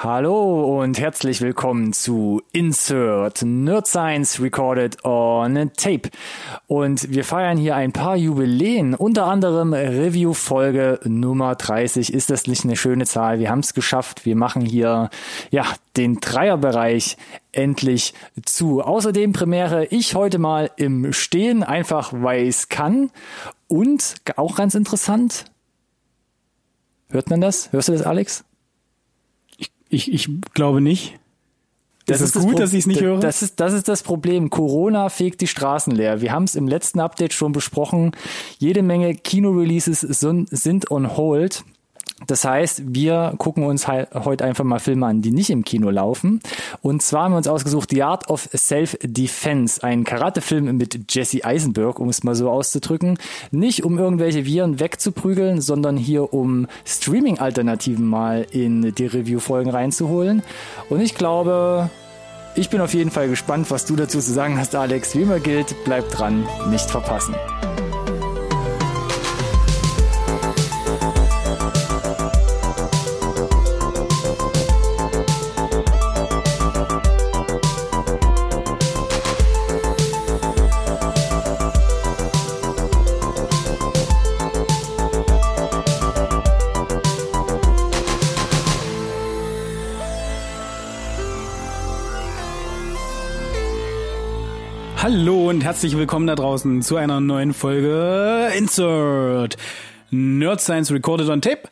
Hallo und herzlich willkommen zu Insert Nerd Science Recorded on Tape. Und wir feiern hier ein paar Jubiläen, unter anderem Review Folge Nummer 30. Ist das nicht eine schöne Zahl? Wir haben es geschafft. Wir machen hier ja den Dreierbereich endlich zu. Außerdem Premiere ich heute mal im Stehen, einfach weil es kann. Und auch ganz interessant. Hört man das? Hörst du das, Alex? Ich, ich glaube nicht. Das, ist, ist gut, das dass ich es nicht höre. Das ist, das ist das Problem. Corona fegt die Straßen leer. Wir haben es im letzten Update schon besprochen. Jede Menge Kino-Releases sind on hold. Das heißt, wir gucken uns heute einfach mal Filme an, die nicht im Kino laufen. Und zwar haben wir uns ausgesucht The Art of Self-Defense, ein Karatefilm mit Jesse Eisenberg, um es mal so auszudrücken. Nicht um irgendwelche Viren wegzuprügeln, sondern hier um Streaming-Alternativen mal in die Review-Folgen reinzuholen. Und ich glaube, ich bin auf jeden Fall gespannt, was du dazu zu sagen hast, Alex. Wie immer gilt, bleib dran, nicht verpassen. Hallo und herzlich willkommen da draußen zu einer neuen Folge Insert Nerd Science Recorded on Tape,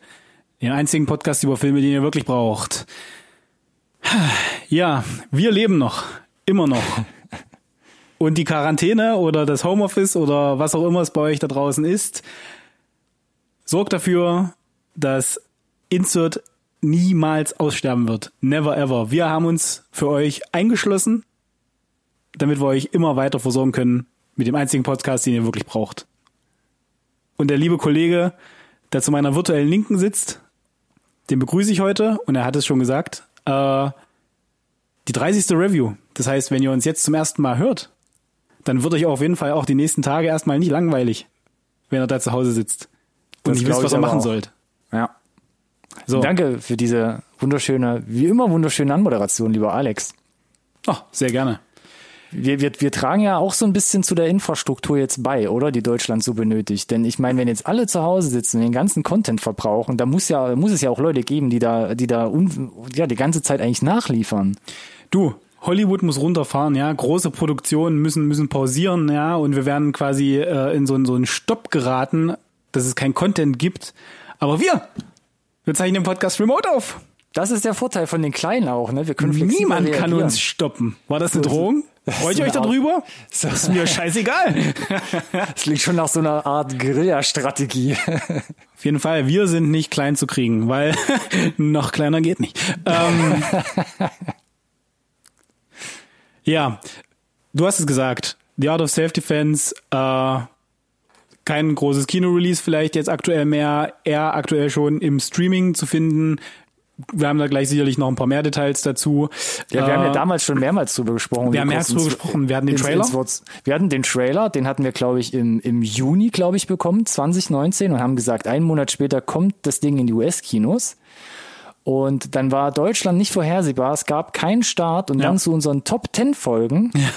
den einzigen Podcast über Filme, den ihr wirklich braucht. Ja, wir leben noch, immer noch. Und die Quarantäne oder das Homeoffice oder was auch immer es bei euch da draußen ist, sorgt dafür, dass Insert niemals aussterben wird. Never ever. Wir haben uns für euch eingeschlossen damit wir euch immer weiter versorgen können mit dem einzigen Podcast, den ihr wirklich braucht. Und der liebe Kollege, der zu meiner virtuellen Linken sitzt, den begrüße ich heute und er hat es schon gesagt, äh, die 30. Review. Das heißt, wenn ihr uns jetzt zum ersten Mal hört, dann wird euch auf jeden Fall auch die nächsten Tage erstmal nicht langweilig, wenn ihr da zu Hause sitzt und das nicht wisst, was ihr machen auch. sollt. Ja. So. Danke für diese wunderschöne, wie immer wunderschöne Anmoderation, lieber Alex. Ach, sehr gerne. Wir, wir, wir tragen ja auch so ein bisschen zu der Infrastruktur jetzt bei, oder? Die Deutschland so benötigt. Denn ich meine, wenn jetzt alle zu Hause sitzen und den ganzen Content verbrauchen, da muss ja, muss es ja auch Leute geben, die da, die da un, ja, die ganze Zeit eigentlich nachliefern. Du, Hollywood muss runterfahren, ja, große Produktionen müssen müssen pausieren, ja, und wir werden quasi äh, in so, so einen Stopp geraten, dass es kein Content gibt. Aber wir, wir zeichnen den Podcast remote auf. Das ist der Vorteil von den Kleinen auch, ne? Wir können Niemand kann uns stoppen. War das eine Drohung? Freut ihr euch darüber? Das ist mir scheißegal. Es liegt schon nach so einer Art Guerilla-Strategie. Auf jeden Fall, wir sind nicht klein zu kriegen, weil noch kleiner geht nicht. Ähm, ja, du hast es gesagt. The Art of Self-Defense, äh, kein großes Kino-Release vielleicht jetzt aktuell mehr, eher aktuell schon im Streaming zu finden wir haben da gleich sicherlich noch ein paar mehr Details dazu. Ja, wir äh, haben ja äh, damals schon mehrmals drüber gesprochen. Wir haben mehrmals drüber gesprochen. Wir hatten den ins, Trailer. Ins wir hatten den Trailer, den hatten wir, glaube ich, im, im Juni, glaube ich, bekommen, 2019 und haben gesagt, einen Monat später kommt das Ding in die US-Kinos. Und dann war Deutschland nicht vorhersehbar. Es gab keinen Start und ja. dann zu unseren Top 10 Folgen. Ja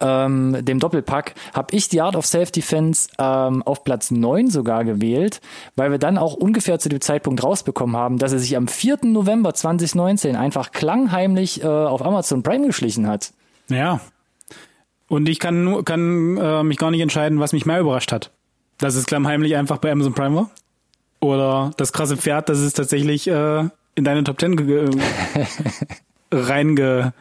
ähm, dem Doppelpack, habe ich die Art of Self-Defense ähm, auf Platz 9 sogar gewählt, weil wir dann auch ungefähr zu dem Zeitpunkt rausbekommen haben, dass er sich am 4. November 2019 einfach klangheimlich äh, auf Amazon Prime geschlichen hat. Ja. Und ich kann, kann äh, mich gar nicht entscheiden, was mich mehr überrascht hat. Dass es klammheimlich einfach bei Amazon Prime war? Oder das krasse Pferd, dass es tatsächlich äh, in deine Top 10 reinge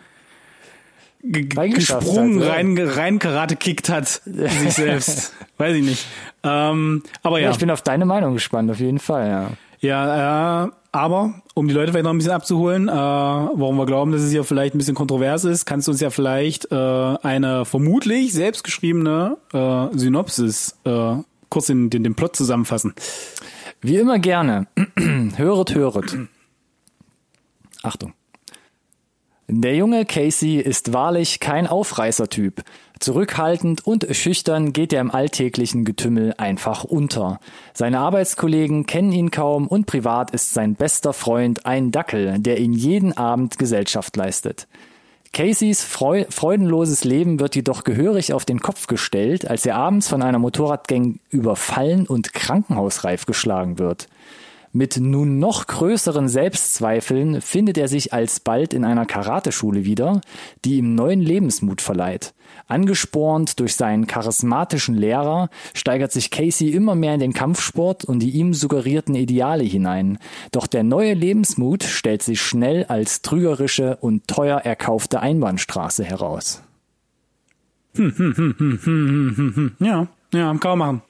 gesprungen, hat, rein, rein Karate kickt hat, sich selbst. Weiß ich nicht. Ähm, aber ja. ja. Ich bin auf deine Meinung gespannt, auf jeden Fall, ja. Ja, äh, aber um die Leute vielleicht noch ein bisschen abzuholen, äh, warum wir glauben, dass es ja vielleicht ein bisschen kontrovers ist, kannst du uns ja vielleicht äh, eine vermutlich selbstgeschriebene äh, Synopsis äh, kurz in den, den Plot zusammenfassen. Wie immer gerne. höret, höret. Achtung. Der junge Casey ist wahrlich kein Aufreißertyp. Zurückhaltend und schüchtern geht er im alltäglichen Getümmel einfach unter. Seine Arbeitskollegen kennen ihn kaum und privat ist sein bester Freund ein Dackel, der ihn jeden Abend Gesellschaft leistet. Caseys freu freudenloses Leben wird jedoch gehörig auf den Kopf gestellt, als er abends von einer Motorradgang überfallen und krankenhausreif geschlagen wird. Mit nun noch größeren Selbstzweifeln findet er sich alsbald in einer Karateschule wieder, die ihm neuen Lebensmut verleiht. Angespornt durch seinen charismatischen Lehrer steigert sich Casey immer mehr in den Kampfsport und die ihm suggerierten Ideale hinein. Doch der neue Lebensmut stellt sich schnell als trügerische und teuer erkaufte Einbahnstraße heraus. Hm, hm, hm, hm, hm, hm, hm. hm. Ja, ja, kann man machen.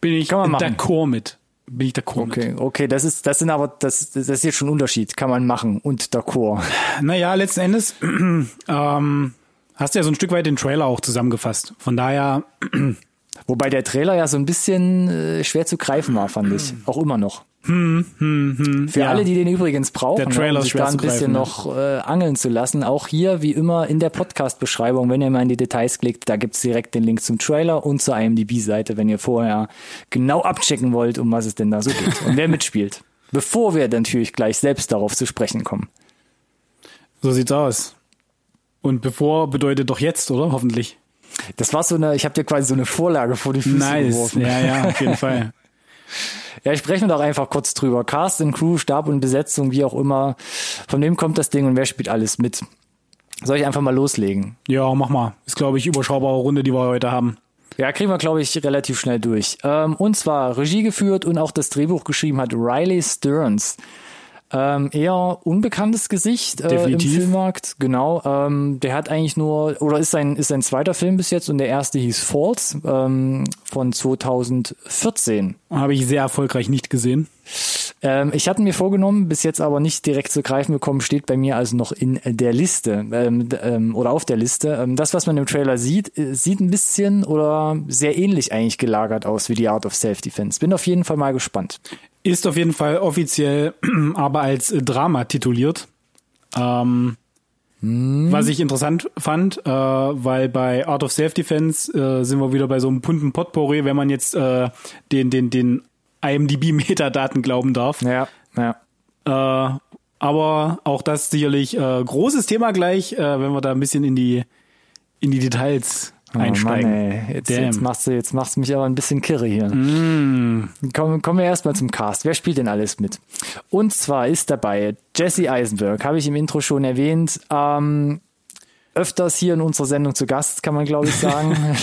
Bin ich d'accord mit. Bin ich d'accord okay, mit. Okay, das ist, das sind aber, das, das ist jetzt schon ein Unterschied. Kann man machen und d'accord. Naja, letzten Endes, ähm, Hast du ja so ein Stück weit den Trailer auch zusammengefasst. Von daher. Wobei der Trailer ja so ein bisschen äh, schwer zu greifen war, fand ich. Auch immer noch. Hm, hm, hm, Für ja. alle, die den übrigens brauchen, um sich da ein bisschen greifen, noch äh, angeln zu lassen, auch hier wie immer in der Podcast-Beschreibung, wenn ihr mal in die Details klickt, da gibt's direkt den Link zum Trailer und zur IMDb-Seite, wenn ihr vorher genau abchecken wollt, um was es denn da so geht und wer mitspielt. Bevor wir natürlich gleich selbst darauf zu sprechen kommen. So sieht's aus. Und bevor bedeutet doch jetzt, oder? Hoffentlich. Das war so eine, ich habe dir quasi so eine Vorlage vor die Füße nice. geworfen. Ja, ja, auf jeden Fall. Ja, ich spreche doch einfach kurz drüber. Cast and Crew, Stab und Besetzung, wie auch immer. Von wem kommt das Ding und wer spielt alles mit? Soll ich einfach mal loslegen? Ja, mach mal. Ist, glaube ich, überschaubare Runde, die wir heute haben. Ja, kriegen wir, glaube ich, relativ schnell durch. Ähm, und zwar Regie geführt und auch das Drehbuch geschrieben hat Riley Stearns. Ähm, eher unbekanntes Gesicht äh, im Filmmarkt, genau. Ähm, der hat eigentlich nur, oder ist sein, ist sein zweiter Film bis jetzt und der erste hieß Falls ähm, von 2014. Habe ich sehr erfolgreich nicht gesehen. Ähm, ich hatte mir vorgenommen, bis jetzt aber nicht direkt zu greifen bekommen, steht bei mir also noch in der Liste ähm, ähm, oder auf der Liste. Ähm, das, was man im Trailer sieht, äh, sieht ein bisschen oder sehr ähnlich eigentlich gelagert aus wie die Art of Self-Defense. Bin auf jeden Fall mal gespannt. Ist auf jeden Fall offiziell aber als Drama tituliert. Ähm, hm. Was ich interessant fand, äh, weil bei Art of Self-Defense äh, sind wir wieder bei so einem bunten Potpourri, wenn man jetzt äh, den, den, den IMDb-Metadaten glauben darf. Ja, ja. Äh, aber auch das sicherlich äh, großes Thema gleich, äh, wenn wir da ein bisschen in die in die Details oh, einsteigen. Mann, ey. Jetzt, jetzt, machst du, jetzt machst du mich aber ein bisschen kirre hier. Mm. Kommen, kommen wir erstmal zum Cast. Wer spielt denn alles mit? Und zwar ist dabei Jesse Eisenberg, habe ich im Intro schon erwähnt. Ähm, öfters hier in unserer Sendung zu Gast, kann man glaube ich sagen.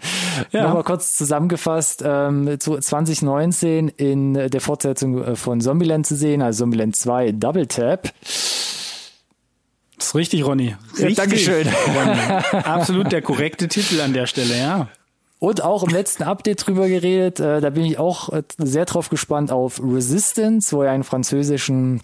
ja. Nochmal kurz zusammengefasst, ähm, 2019 in der Fortsetzung äh, von Zombieland zu sehen, also Zombieland 2 Double Tap. Das ist richtig, Ronny. Richtig, ja, Dankeschön. Ronny. Absolut der korrekte Titel an der Stelle, ja. Und auch im letzten Update drüber geredet, äh, da bin ich auch äh, sehr drauf gespannt auf Resistance, wo er einen französischen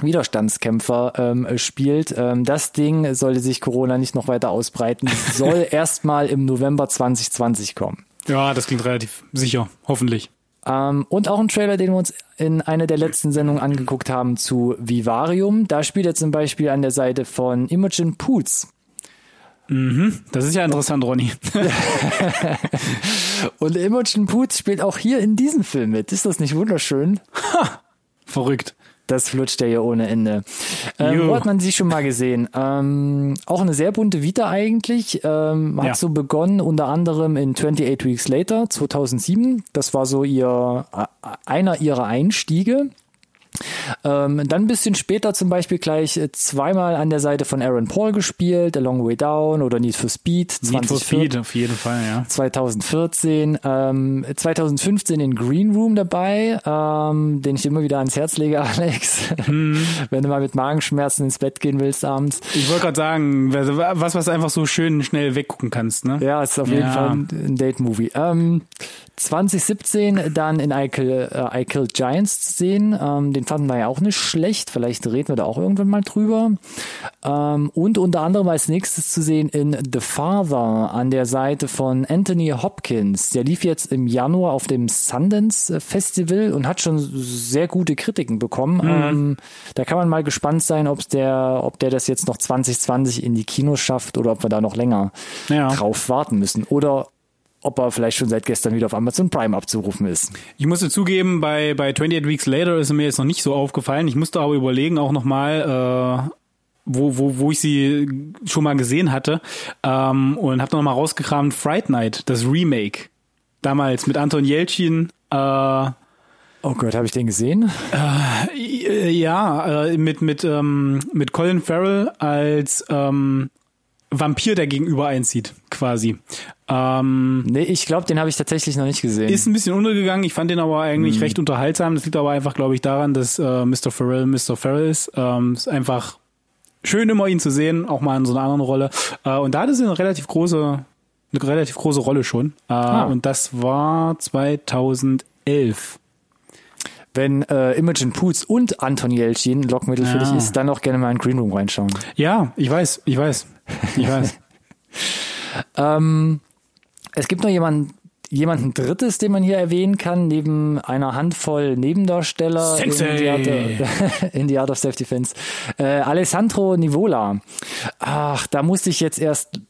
Widerstandskämpfer ähm, spielt. Ähm, das Ding sollte sich Corona nicht noch weiter ausbreiten, soll erstmal im November 2020 kommen. Ja, das klingt relativ sicher, hoffentlich. Ähm, und auch ein Trailer, den wir uns in einer der letzten Sendungen angeguckt haben zu Vivarium. Da spielt er zum Beispiel an der Seite von Imogen Poots. Mhm, das ist ja interessant, Ronny. und Imogen Poots spielt auch hier in diesem Film mit. Ist das nicht wunderschön? Ha, verrückt. Das flutscht ja hier ohne Ende. Ähm, wo hat man sie schon mal gesehen? Ähm, auch eine sehr bunte Vita eigentlich. Ähm, hat ja. so begonnen unter anderem in 28 Weeks Later 2007. Das war so ihr äh, einer ihrer Einstiege. Ähm, dann ein bisschen später zum Beispiel gleich äh, zweimal an der Seite von Aaron Paul gespielt, A Long Way Down oder Need for Speed. Need for Speed auf jeden Fall, ja. 2014, ähm, 2015 in Green Room dabei, ähm, den ich immer wieder ans Herz lege, Alex. Mhm. Wenn du mal mit Magenschmerzen ins Bett gehen willst abends. Ich wollte gerade sagen, was, was einfach so schön schnell weggucken kannst, ne? Ja, ist auf jeden ja. Fall ein, ein Date-Movie. Ähm, 2017 dann in I Kill, uh, I Kill Giants sehen, ähm, den fanden wir ja auch nicht schlecht. Vielleicht reden wir da auch irgendwann mal drüber. Ähm, und unter anderem als nächstes zu sehen in The Father an der Seite von Anthony Hopkins. Der lief jetzt im Januar auf dem Sundance Festival und hat schon sehr gute Kritiken bekommen. Mhm. Ähm, da kann man mal gespannt sein, ob der, ob der das jetzt noch 2020 in die Kinos schafft oder ob wir da noch länger ja. drauf warten müssen. Oder ob er vielleicht schon seit gestern wieder auf Amazon Prime abzurufen ist. Ich musste zugeben, bei, bei 28 Weeks Later ist mir jetzt noch nicht so aufgefallen. Ich musste aber überlegen, auch nochmal, äh, wo, wo, wo ich sie schon mal gesehen hatte ähm, und habe nochmal rausgekramt, Fright Night, das Remake. Damals mit Anton Jelchin. Äh, Oh Gott, habe ich den gesehen? Äh, ja, äh, mit mit ähm, mit Colin Farrell als ähm, Vampir, der gegenüber einzieht, quasi. Ähm, nee, ich glaube, den habe ich tatsächlich noch nicht gesehen. Ist ein bisschen untergegangen. Ich fand den aber eigentlich hm. recht unterhaltsam. Das liegt aber einfach, glaube ich, daran, dass äh, Mr. Farrell Mr. Farrell ist. Ähm, ist einfach schön immer ihn zu sehen, auch mal in so einer anderen Rolle. Äh, und da hatte sie eine relativ große, eine relativ große Rolle schon. Äh, ah. Und das war 2011 wenn äh, Imogen Poots und Anton Jelchin Lockmittel ja. für dich ist, dann auch gerne mal in Green Room reinschauen. Ja, ich weiß, ich weiß, ich weiß. ähm, es gibt noch jemanden, jemanden Drittes, den man hier erwähnen kann, neben einer Handvoll Nebendarsteller in the, Art of, in the Art of Self-Defense. Äh, Alessandro Nivola. Ach, da musste ich jetzt erst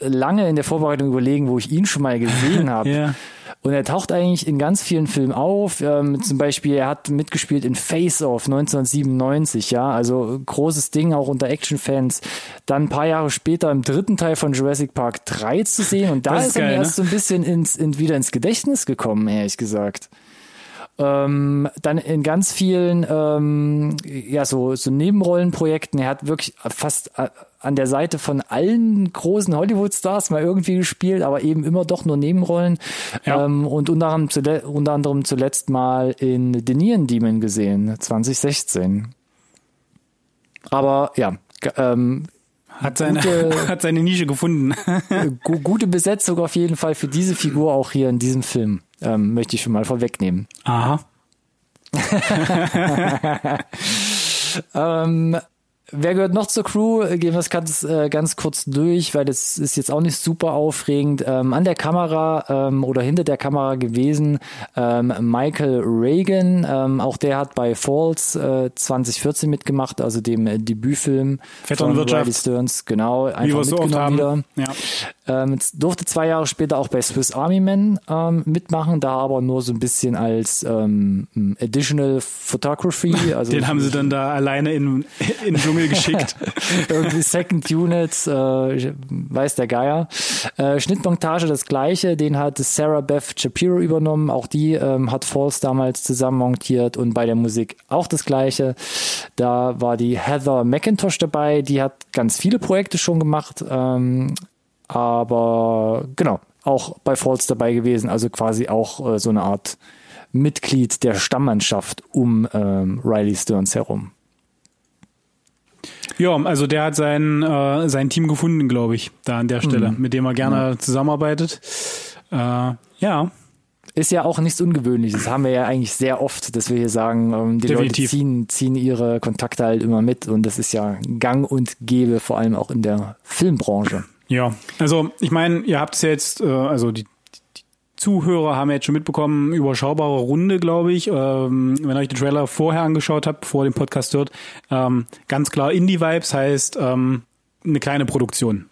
lange in der Vorbereitung überlegen, wo ich ihn schon mal gesehen habe. yeah. Und er taucht eigentlich in ganz vielen Filmen auf. Ähm, zum Beispiel, er hat mitgespielt in Face Off 1997, ja, also großes Ding auch unter Actionfans. Dann ein paar Jahre später im dritten Teil von Jurassic Park 3 zu sehen. Und da das ist, er geil, erst ne? so ein bisschen ins, in, wieder ins Gedächtnis gekommen, ehrlich gesagt. Ähm, dann in ganz vielen ähm, ja so so Nebenrollenprojekten. Er hat wirklich fast äh, an der Seite von allen großen Hollywood-Stars mal irgendwie gespielt, aber eben immer doch nur Nebenrollen. Ja. Ähm, und unter anderem, unter anderem zuletzt mal in The Neon Demon gesehen, 2016. Aber ja, ähm, hat seine, gute, hat seine Nische gefunden. gute Besetzung auf jeden Fall für diese Figur auch hier in diesem Film. Ähm, möchte ich schon mal vorwegnehmen. Aha. ähm, Wer gehört noch zur Crew? Gehen wir es ganz, äh, ganz kurz durch, weil das ist jetzt auch nicht super aufregend. Ähm, an der Kamera ähm, oder hinter der Kamera gewesen ähm, Michael Reagan. Ähm, auch der hat bei Falls äh, 2014 mitgemacht, also dem äh, Debütfilm von Riley Stearns. Genau, einfach mitgenommen wieder. Ja. Ähm, durfte zwei Jahre später auch bei Swiss Army Men ähm, mitmachen, da aber nur so ein bisschen als ähm, Additional Photography. Also Den haben sie dann da alleine in, in Dschungel Dschungel geschickt. Irgendwie Second Unit, äh, weiß der Geier. Äh, Schnittmontage das gleiche, den hat Sarah Beth Shapiro übernommen. Auch die ähm, hat Falls damals zusammen montiert und bei der Musik auch das gleiche. Da war die Heather McIntosh dabei, die hat ganz viele Projekte schon gemacht. Ähm, aber genau, auch bei Falls dabei gewesen, also quasi auch äh, so eine Art Mitglied der Stammmannschaft um ähm, Riley Stearns herum. Ja, also der hat sein, äh, sein Team gefunden, glaube ich, da an der Stelle, mhm. mit dem er gerne ja. zusammenarbeitet. Äh, ja. Ist ja auch nichts Ungewöhnliches. Das haben wir ja eigentlich sehr oft, dass wir hier sagen, ähm, die Definitiv. Leute ziehen, ziehen ihre Kontakte halt immer mit und das ist ja gang und gäbe, vor allem auch in der Filmbranche. Ja, also ich meine, ihr habt es jetzt, äh, also die Zuhörer haben jetzt schon mitbekommen, überschaubare Runde, glaube ich. Ähm, wenn ihr euch den Trailer vorher angeschaut habt, bevor ihr den Podcast hört, ähm, ganz klar Indie-Vibes heißt ähm, eine kleine Produktion.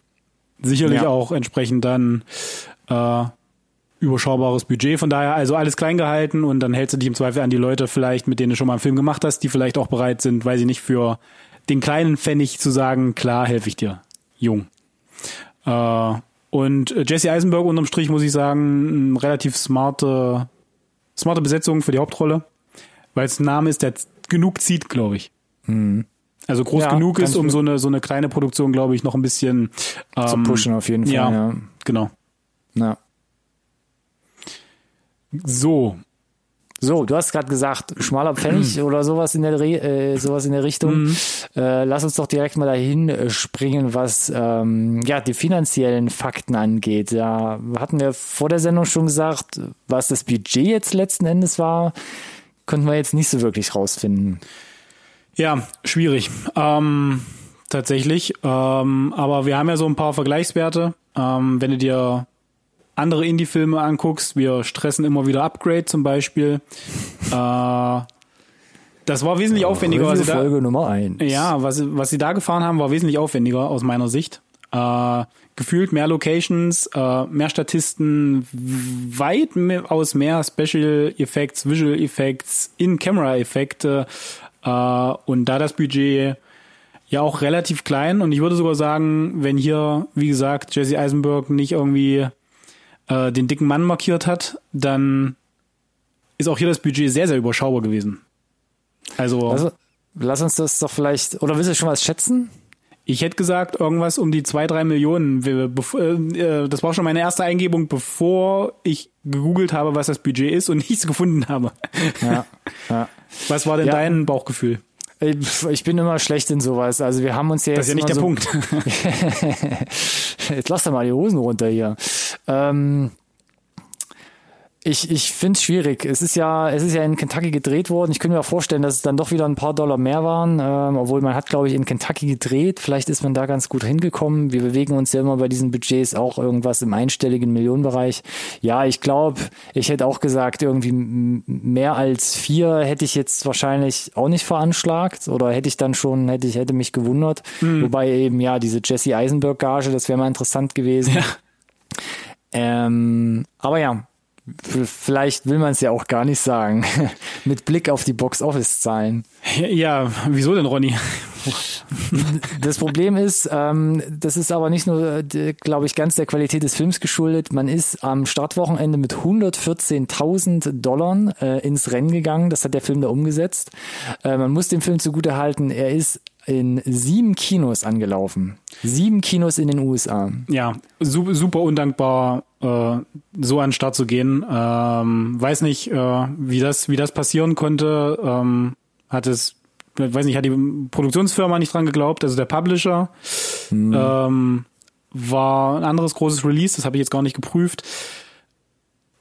Sicherlich ja. auch entsprechend dann äh, überschaubares Budget. Von daher also alles klein gehalten und dann hältst du dich im Zweifel an die Leute vielleicht, mit denen du schon mal einen Film gemacht hast, die vielleicht auch bereit sind, weiß ich nicht, für den kleinen Pfennig zu sagen, klar, helfe ich dir. Jung. Äh, und äh, Jesse Eisenberg unterm Strich, muss ich sagen, relativ smarte, smarte Besetzung für die Hauptrolle. Weil es ein Name ist, der genug zieht, glaube ich. Mhm. Also groß ja, genug ist, um so eine, so eine kleine Produktion, glaube ich, noch ein bisschen ähm, zu pushen auf jeden Fall. Ja, ja. genau. Ja. So, so, du hast gerade gesagt, schmaler Pfennig mhm. oder sowas in der äh, sowas in der Richtung. Mhm. Äh, lass uns doch direkt mal dahin äh, springen, was ähm, ja die finanziellen Fakten angeht. Ja, hatten wir vor der Sendung schon gesagt, was das Budget jetzt letzten Endes war. konnten wir jetzt nicht so wirklich rausfinden. Ja, schwierig. Ähm, tatsächlich. Ähm, aber wir haben ja so ein paar Vergleichswerte. Ähm, wenn du dir andere Indie-Filme anguckst, wir stressen immer wieder Upgrade zum Beispiel. Äh, das war wesentlich aufwendiger. Was da, Folge Nummer eins. Ja, was, was sie da gefahren haben, war wesentlich aufwendiger aus meiner Sicht. Äh, gefühlt mehr Locations, äh, mehr Statisten, weit aus mehr Special Effects, Visual Effects, In-Camera-Effekte. Äh, und da das Budget ja auch relativ klein und ich würde sogar sagen, wenn hier, wie gesagt, Jesse Eisenberg nicht irgendwie äh, den dicken Mann markiert hat, dann ist auch hier das Budget sehr, sehr überschaubar gewesen. Also. also lass uns das doch vielleicht, oder willst du schon was schätzen? Ich hätte gesagt, irgendwas um die zwei, drei Millionen. Äh, äh, das war schon meine erste Eingebung, bevor ich gegoogelt habe, was das Budget ist und nichts gefunden habe. Ja, ja. Was war denn ja. dein Bauchgefühl? Ich bin immer schlecht in sowas. Also wir haben uns ja jetzt. Das ist ja nicht der so Punkt. jetzt lass doch mal die Hosen runter hier. Ähm, ich, ich finde es schwierig. Es ist ja, es ist ja in Kentucky gedreht worden. Ich könnte mir vorstellen, dass es dann doch wieder ein paar Dollar mehr waren, ähm, obwohl man hat, glaube ich, in Kentucky gedreht. Vielleicht ist man da ganz gut hingekommen. Wir bewegen uns ja immer bei diesen Budgets auch irgendwas im einstelligen Millionenbereich. Ja, ich glaube, ich hätte auch gesagt, irgendwie mehr als vier hätte ich jetzt wahrscheinlich auch nicht veranschlagt oder hätte ich dann schon, hätte ich, hätte mich gewundert. Mhm. Wobei eben, ja, diese Jesse Eisenberg Gage, das wäre mal interessant gewesen. Ja. Ähm, aber ja, vielleicht will man es ja auch gar nicht sagen. Mit Blick auf die Box-Office-Zahlen. Ja, wieso denn, Ronny? Das Problem ist, ähm, das ist aber nicht nur, glaube ich, ganz der Qualität des Films geschuldet. Man ist am Startwochenende mit 114.000 Dollar äh, ins Rennen gegangen. Das hat der Film da umgesetzt. Äh, man muss dem Film zugute halten, er ist in sieben Kinos angelaufen. Sieben Kinos in den USA. Ja, super, super undankbar, äh, so an den Start zu gehen. Ähm, weiß nicht, äh, wie das, wie das passieren konnte. Ähm, hat es, weiß nicht, hat die Produktionsfirma nicht dran geglaubt, also der Publisher. Hm. Ähm, war ein anderes großes Release, das habe ich jetzt gar nicht geprüft.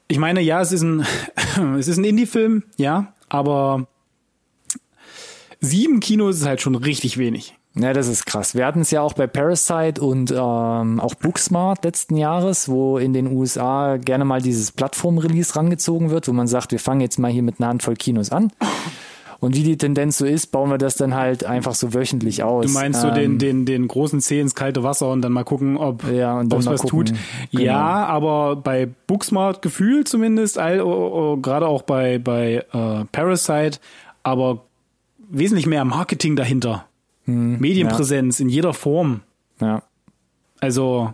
Ich meine, ja, es ist ein, es ist ein Indie-Film, ja, aber sieben Kinos ist halt schon richtig wenig. Ja, das ist krass. Wir hatten es ja auch bei Parasite und ähm, auch Booksmart letzten Jahres, wo in den USA gerne mal dieses Plattform-Release rangezogen wird, wo man sagt, wir fangen jetzt mal hier mit einer Handvoll Kinos an. Und wie die Tendenz so ist, bauen wir das dann halt einfach so wöchentlich aus. Du meinst ähm, so den, den, den großen Zeh ins kalte Wasser und dann mal gucken, ob ja, es was gucken. tut. Genau. Ja, aber bei Booksmart Gefühl zumindest, all, oh, oh, gerade auch bei, bei äh, Parasite, aber wesentlich mehr Marketing dahinter. Hm, Medienpräsenz ja. in jeder Form. Ja. Also.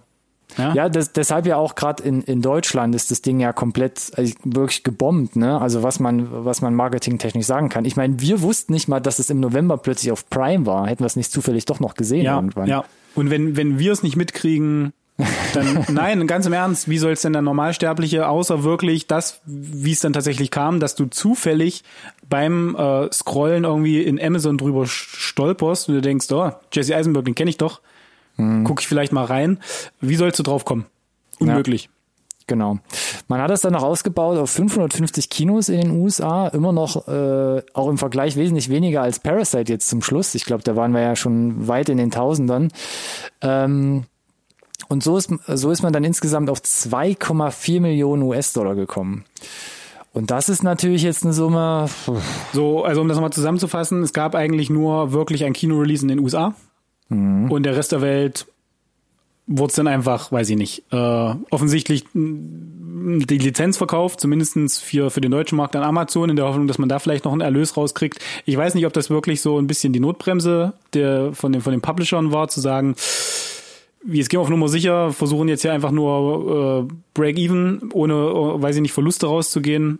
Ja, ja das, deshalb ja auch gerade in, in Deutschland ist das Ding ja komplett also wirklich gebombt, ne? Also was man, was man marketingtechnisch sagen kann. Ich meine, wir wussten nicht mal, dass es im November plötzlich auf Prime war. Hätten wir es nicht zufällig doch noch gesehen ja, irgendwann. Ja. Und wenn, wenn wir es nicht mitkriegen, dann, nein, ganz im Ernst, wie soll es denn der Normalsterbliche, außer wirklich das, wie es dann tatsächlich kam, dass du zufällig beim äh, Scrollen irgendwie in Amazon drüber stolperst und du denkst, oh, Jesse Eisenberg, den kenne ich doch, hm. gucke ich vielleicht mal rein. Wie sollst du drauf kommen? Unmöglich. Ja. Genau. Man hat es dann noch ausgebaut auf 550 Kinos in den USA, immer noch äh, auch im Vergleich wesentlich weniger als Parasite jetzt zum Schluss. Ich glaube, da waren wir ja schon weit in den Tausendern. Ähm, und so ist, so ist man dann insgesamt auf 2,4 Millionen US-Dollar gekommen. Und das ist natürlich jetzt eine Summe. So, also um das nochmal zusammenzufassen, es gab eigentlich nur wirklich ein Kino-Release in den USA. Mhm. Und der Rest der Welt wurde es dann einfach, weiß ich nicht, äh, offensichtlich die Lizenz verkauft, zumindestens für, für den deutschen Markt an Amazon, in der Hoffnung, dass man da vielleicht noch einen Erlös rauskriegt. Ich weiß nicht, ob das wirklich so ein bisschen die Notbremse der, von, den, von den Publishern war, zu sagen, jetzt gehen wir auf Nummer sicher, versuchen jetzt hier einfach nur äh, Break-Even, ohne, äh, weiß ich nicht, Verluste rauszugehen.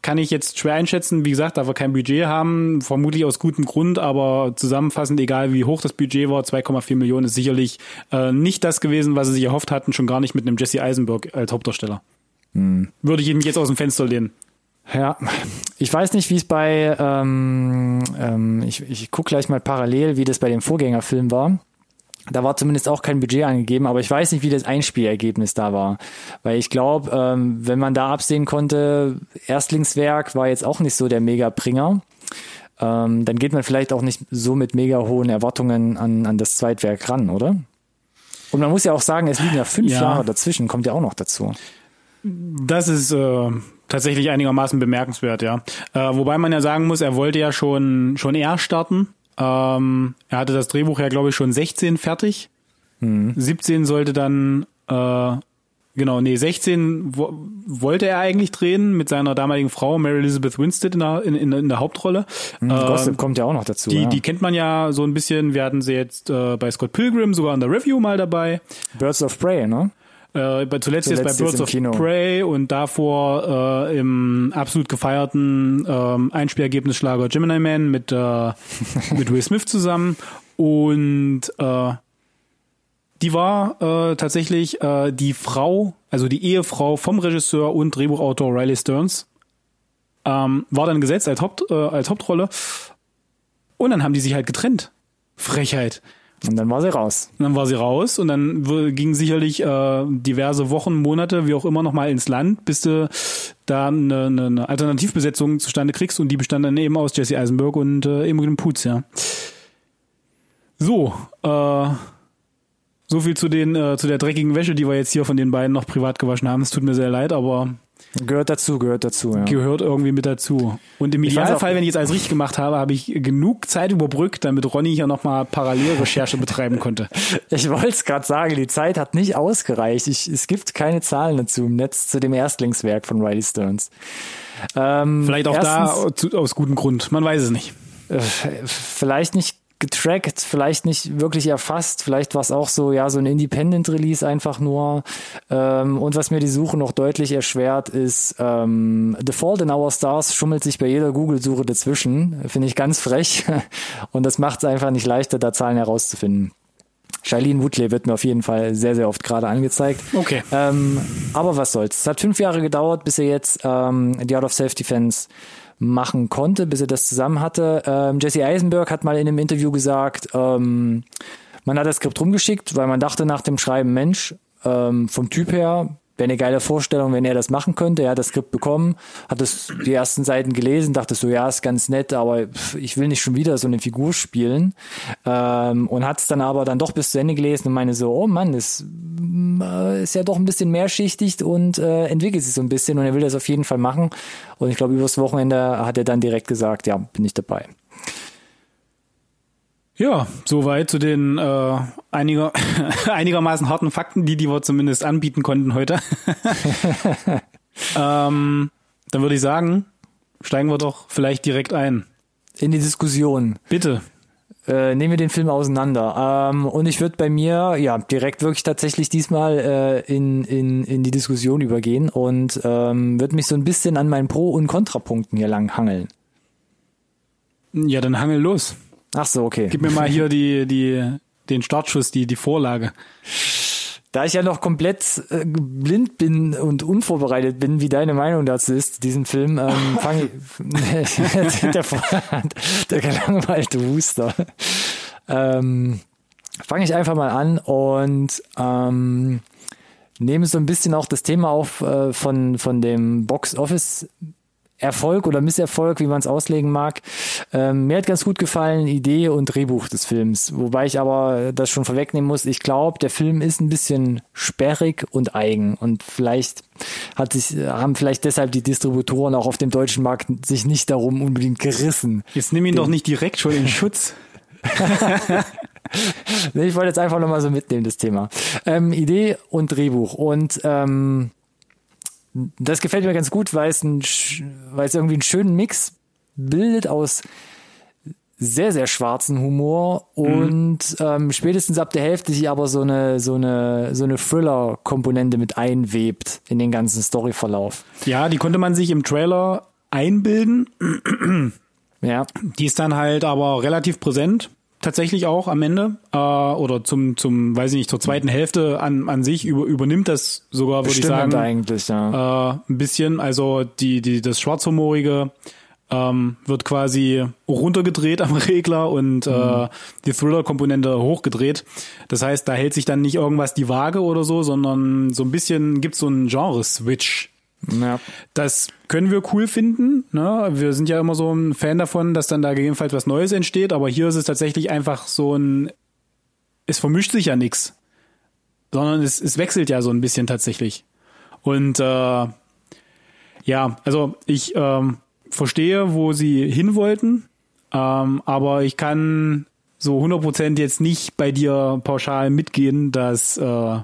Kann ich jetzt schwer einschätzen. Wie gesagt, da wir kein Budget haben, vermutlich aus gutem Grund, aber zusammenfassend, egal wie hoch das Budget war, 2,4 Millionen ist sicherlich äh, nicht das gewesen, was sie sich erhofft hatten, schon gar nicht mit einem Jesse Eisenberg als Hauptdarsteller. Hm. Würde ich mich jetzt aus dem Fenster lehnen. Ja, ich weiß nicht, wie es bei, ähm, ähm, ich, ich gucke gleich mal parallel, wie das bei dem Vorgängerfilm war. Da war zumindest auch kein Budget angegeben, aber ich weiß nicht, wie das Einspielergebnis da war. Weil ich glaube, ähm, wenn man da absehen konnte, Erstlingswerk war jetzt auch nicht so der Mega-Bringer. Ähm, dann geht man vielleicht auch nicht so mit mega hohen Erwartungen an, an das Zweitwerk ran, oder? Und man muss ja auch sagen, es liegen ja fünf ja. Jahre dazwischen, kommt ja auch noch dazu. Das ist äh, tatsächlich einigermaßen bemerkenswert, ja. Äh, wobei man ja sagen muss, er wollte ja schon, schon eher starten. Ähm, er hatte das Drehbuch ja, glaube ich, schon 16 fertig. Hm. 17 sollte dann, äh, genau, nee, 16 wo, wollte er eigentlich drehen mit seiner damaligen Frau, Mary Elizabeth Winstead in der, in, in, in der Hauptrolle. Hm, Gossip kommt ja auch noch dazu. Die, ja. die kennt man ja so ein bisschen. Wir hatten sie jetzt äh, bei Scott Pilgrim sogar in der Review mal dabei. Birds of Prey, ne? Äh, zuletzt, zuletzt jetzt bei Birds of Kino. Prey und davor äh, im absolut gefeierten äh, Einspielergebnisschlager Gemini Man mit, äh, mit Will Smith zusammen. Und äh, die war äh, tatsächlich äh, die Frau, also die Ehefrau vom Regisseur und Drehbuchautor Riley Stearns. Ähm, war dann gesetzt als, Haupt, äh, als Hauptrolle. Und dann haben die sich halt getrennt. Frechheit. Und dann war sie raus. Und dann war sie raus und dann ging sicherlich äh, diverse Wochen, Monate, wie auch immer, nochmal ins Land, bis du da eine, eine Alternativbesetzung zustande kriegst und die bestand dann eben aus Jesse Eisenberg und äh, Imogen Putz, ja. So, äh, so viel zu den äh, zu der dreckigen Wäsche, die wir jetzt hier von den beiden noch privat gewaschen haben. Es tut mir sehr leid, aber Gehört dazu, gehört dazu, ja. Gehört irgendwie mit dazu. Und im Idealfall, wenn ich jetzt alles richtig gemacht habe, habe ich genug Zeit überbrückt, damit Ronny hier nochmal Parallelrecherche betreiben konnte. Ich wollte es gerade sagen, die Zeit hat nicht ausgereicht. Ich, es gibt keine Zahlen dazu im Netz zu dem Erstlingswerk von Riley Stearns. Ähm, Vielleicht auch erstens, da aus gutem Grund, man weiß es nicht. Äh, vielleicht nicht getrackt, vielleicht nicht wirklich erfasst, vielleicht war es auch so, ja, so ein Independent-Release einfach nur. Ähm, und was mir die Suche noch deutlich erschwert, ist ähm, The Fault in Our Stars schummelt sich bei jeder Google-Suche dazwischen. Finde ich ganz frech. und das macht es einfach nicht leichter, da Zahlen herauszufinden. Shailene Woodley wird mir auf jeden Fall sehr, sehr oft gerade angezeigt. Okay. Ähm, aber was soll's. Es hat fünf Jahre gedauert, bis er jetzt ähm, die Out of Self-Defense machen konnte, bis er das zusammen hatte. Ähm, Jesse Eisenberg hat mal in einem Interview gesagt, ähm, man hat das Skript rumgeschickt, weil man dachte nach dem Schreiben, Mensch, ähm, vom Typ her wäre eine geile Vorstellung, wenn er das machen könnte. Er hat das Skript bekommen, hat das die ersten Seiten gelesen, dachte so, ja, ist ganz nett, aber ich will nicht schon wieder so eine Figur spielen. Ähm, und hat es dann aber dann doch bis zu Ende gelesen und meine so, oh Mann, das äh, ist ja doch ein bisschen mehrschichtig und äh, entwickelt sich so ein bisschen und er will das auf jeden Fall machen. Und ich glaube, übers Wochenende hat er dann direkt gesagt, ja, bin ich dabei. Ja, soweit zu den äh, einiger, einigermaßen harten Fakten, die, die wir zumindest anbieten konnten heute. ähm, dann würde ich sagen, steigen wir doch vielleicht direkt ein. In die Diskussion. Bitte. Äh, nehmen wir den Film auseinander. Ähm, und ich würde bei mir ja direkt wirklich tatsächlich diesmal äh, in, in, in die Diskussion übergehen und ähm, würde mich so ein bisschen an meinen Pro- und Kontrapunkten hier lang hangeln. Ja, dann hangel los. Ach so, okay. Gib mir mal hier die, die, den Startschuss, die, die Vorlage. Da ich ja noch komplett äh, blind bin und unvorbereitet bin, wie deine Meinung dazu ist, diesen Film, ähm, fange ich, der, der gelangweilte Huster, ähm, fange ich einfach mal an und ähm, nehme so ein bisschen auch das Thema auf äh, von, von dem Box Office Erfolg oder Misserfolg, wie man es auslegen mag. Ähm, mir hat ganz gut gefallen Idee und Drehbuch des Films, wobei ich aber das schon vorwegnehmen muss. Ich glaube, der Film ist ein bisschen sperrig und eigen und vielleicht hat sich haben vielleicht deshalb die Distributoren auch auf dem deutschen Markt sich nicht darum unbedingt gerissen. Jetzt nimm ihn doch nicht direkt schon in Schutz. ich wollte jetzt einfach nochmal so mitnehmen, das Thema. Ähm, Idee und Drehbuch. Und ähm, das gefällt mir ganz gut, weil es, ein, weil es irgendwie einen schönen Mix bildet aus sehr, sehr schwarzen Humor mhm. und ähm, spätestens ab der Hälfte sich aber so eine, so eine, so eine Thriller-Komponente mit einwebt in den ganzen Storyverlauf. Ja, die konnte man sich im Trailer einbilden. ja. Die ist dann halt aber relativ präsent tatsächlich auch am Ende äh, oder zum zum weiß ich nicht zur zweiten Hälfte an an sich über, übernimmt das sogar würde ich sagen eigentlich ja äh, ein bisschen also die die das schwarzhumorige ähm, wird quasi runtergedreht am Regler und äh, mhm. äh, die Thriller-Komponente hochgedreht. Das heißt, da hält sich dann nicht irgendwas die Waage oder so, sondern so ein bisschen gibt so einen Genre-Switch. Ja. Das können wir cool finden. Ne? Wir sind ja immer so ein Fan davon, dass dann da gegebenenfalls was Neues entsteht, aber hier ist es tatsächlich einfach so ein, es vermischt sich ja nix, sondern es, es wechselt ja so ein bisschen tatsächlich. Und äh, ja, also ich ähm, verstehe, wo sie hin wollten, ähm, aber ich kann so 100% jetzt nicht bei dir pauschal mitgehen, dass, äh,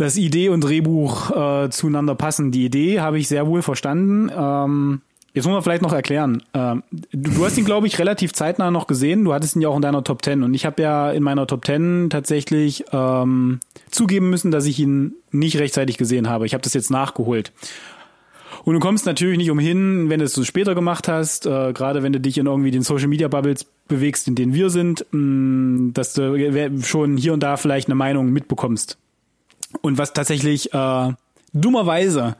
dass Idee und Drehbuch äh, zueinander passen. Die Idee habe ich sehr wohl verstanden. Ähm, Jetzt muss man vielleicht noch erklären. Ähm, du, du hast ihn, glaube ich, relativ zeitnah noch gesehen. Du hattest ihn ja auch in deiner Top 10. Und ich habe ja in meiner Top 10 tatsächlich ähm, zugeben müssen, dass ich ihn nicht rechtzeitig gesehen habe. Ich habe das jetzt nachgeholt. Und du kommst natürlich nicht umhin, wenn du es so später gemacht hast, äh, gerade wenn du dich in irgendwie den Social Media Bubbles bewegst, in denen wir sind, mh, mm, dass du schon hier und da vielleicht eine Meinung mitbekommst. Und was tatsächlich äh, dummerweise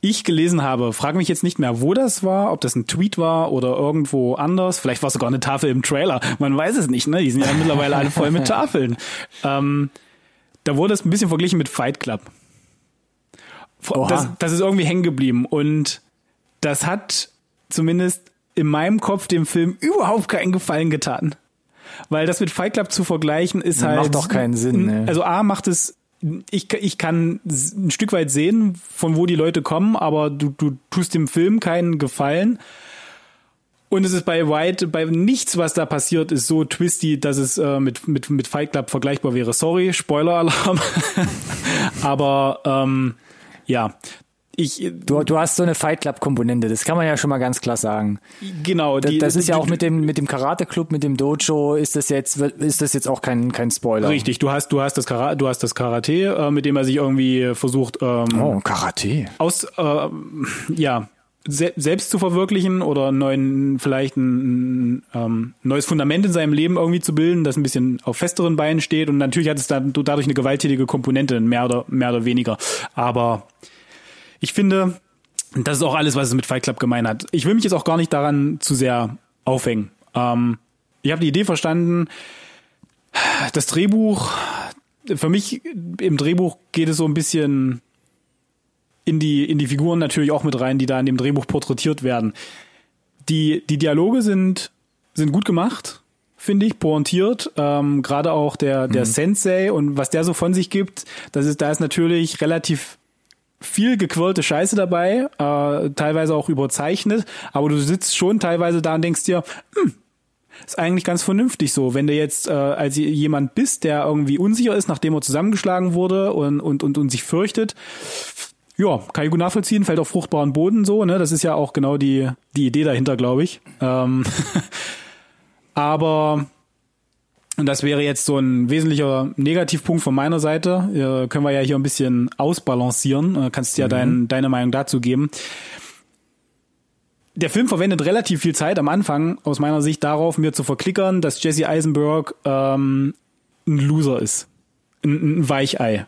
ich gelesen habe, frage mich jetzt nicht mehr, wo das war, ob das ein Tweet war oder irgendwo anders. Vielleicht war es sogar eine Tafel im Trailer. Man weiß es nicht, ne? Die sind ja mittlerweile alle voll mit Tafeln. Ähm, da wurde es ein bisschen verglichen mit Fight Club. Das, das ist irgendwie hängen geblieben. Und das hat zumindest in meinem Kopf dem Film überhaupt keinen Gefallen getan. Weil das mit Fight Club zu vergleichen ist halt. Macht doch keinen Sinn. Ne? Also A macht es, ich, ich kann ein Stück weit sehen, von wo die Leute kommen, aber du, du tust dem Film keinen Gefallen. Und es ist bei White, bei nichts, was da passiert, ist so twisty, dass es äh, mit, mit, mit Fight Club vergleichbar wäre. Sorry, Spoiler-Alarm. aber ähm, ja, ich, du, du hast so eine Fight Club Komponente, das kann man ja schon mal ganz klar sagen. Genau, die, das, das ist ja auch mit dem mit dem Karate Club, mit dem Dojo ist das jetzt ist das jetzt auch kein kein Spoiler. Richtig, du hast du hast das Karate, du hast das Karate, äh, mit dem er sich irgendwie versucht ähm, Oh, Karate. aus äh, ja, se selbst zu verwirklichen oder neuen, vielleicht ein, ähm, neues Fundament in seinem Leben irgendwie zu bilden, das ein bisschen auf festeren Beinen steht. Und natürlich hat es dann dadurch eine gewalttätige Komponente, mehr oder, mehr oder weniger. Aber ich finde, das ist auch alles, was es mit Fight Club gemein hat. Ich will mich jetzt auch gar nicht daran zu sehr aufhängen. Ähm, ich habe die Idee verstanden, das Drehbuch, für mich im Drehbuch geht es so ein bisschen in die, in die Figuren natürlich auch mit rein, die da in dem Drehbuch porträtiert werden. Die, die Dialoge sind, sind gut gemacht, finde ich, pointiert. Ähm, Gerade auch der, der mhm. Sensei und was der so von sich gibt, das ist, da ist natürlich relativ viel gequirlte Scheiße dabei, äh, teilweise auch überzeichnet, aber du sitzt schon teilweise da und denkst dir, hm, ist eigentlich ganz vernünftig so. Wenn du jetzt äh, als jemand bist, der irgendwie unsicher ist, nachdem er zusammengeschlagen wurde und, und, und, und sich fürchtet, ja, kann ich gut nachvollziehen, fällt auf fruchtbaren Boden so, ne? Das ist ja auch genau die, die Idee dahinter, glaube ich. Ähm, aber und das wäre jetzt so ein wesentlicher Negativpunkt von meiner Seite. Ja, können wir ja hier ein bisschen ausbalancieren. Äh, kannst ja mhm. dein, deine Meinung dazu geben. Der Film verwendet relativ viel Zeit am Anfang, aus meiner Sicht, darauf, mir zu verklickern, dass Jesse Eisenberg ähm, ein Loser ist. Ein, ein Weichei.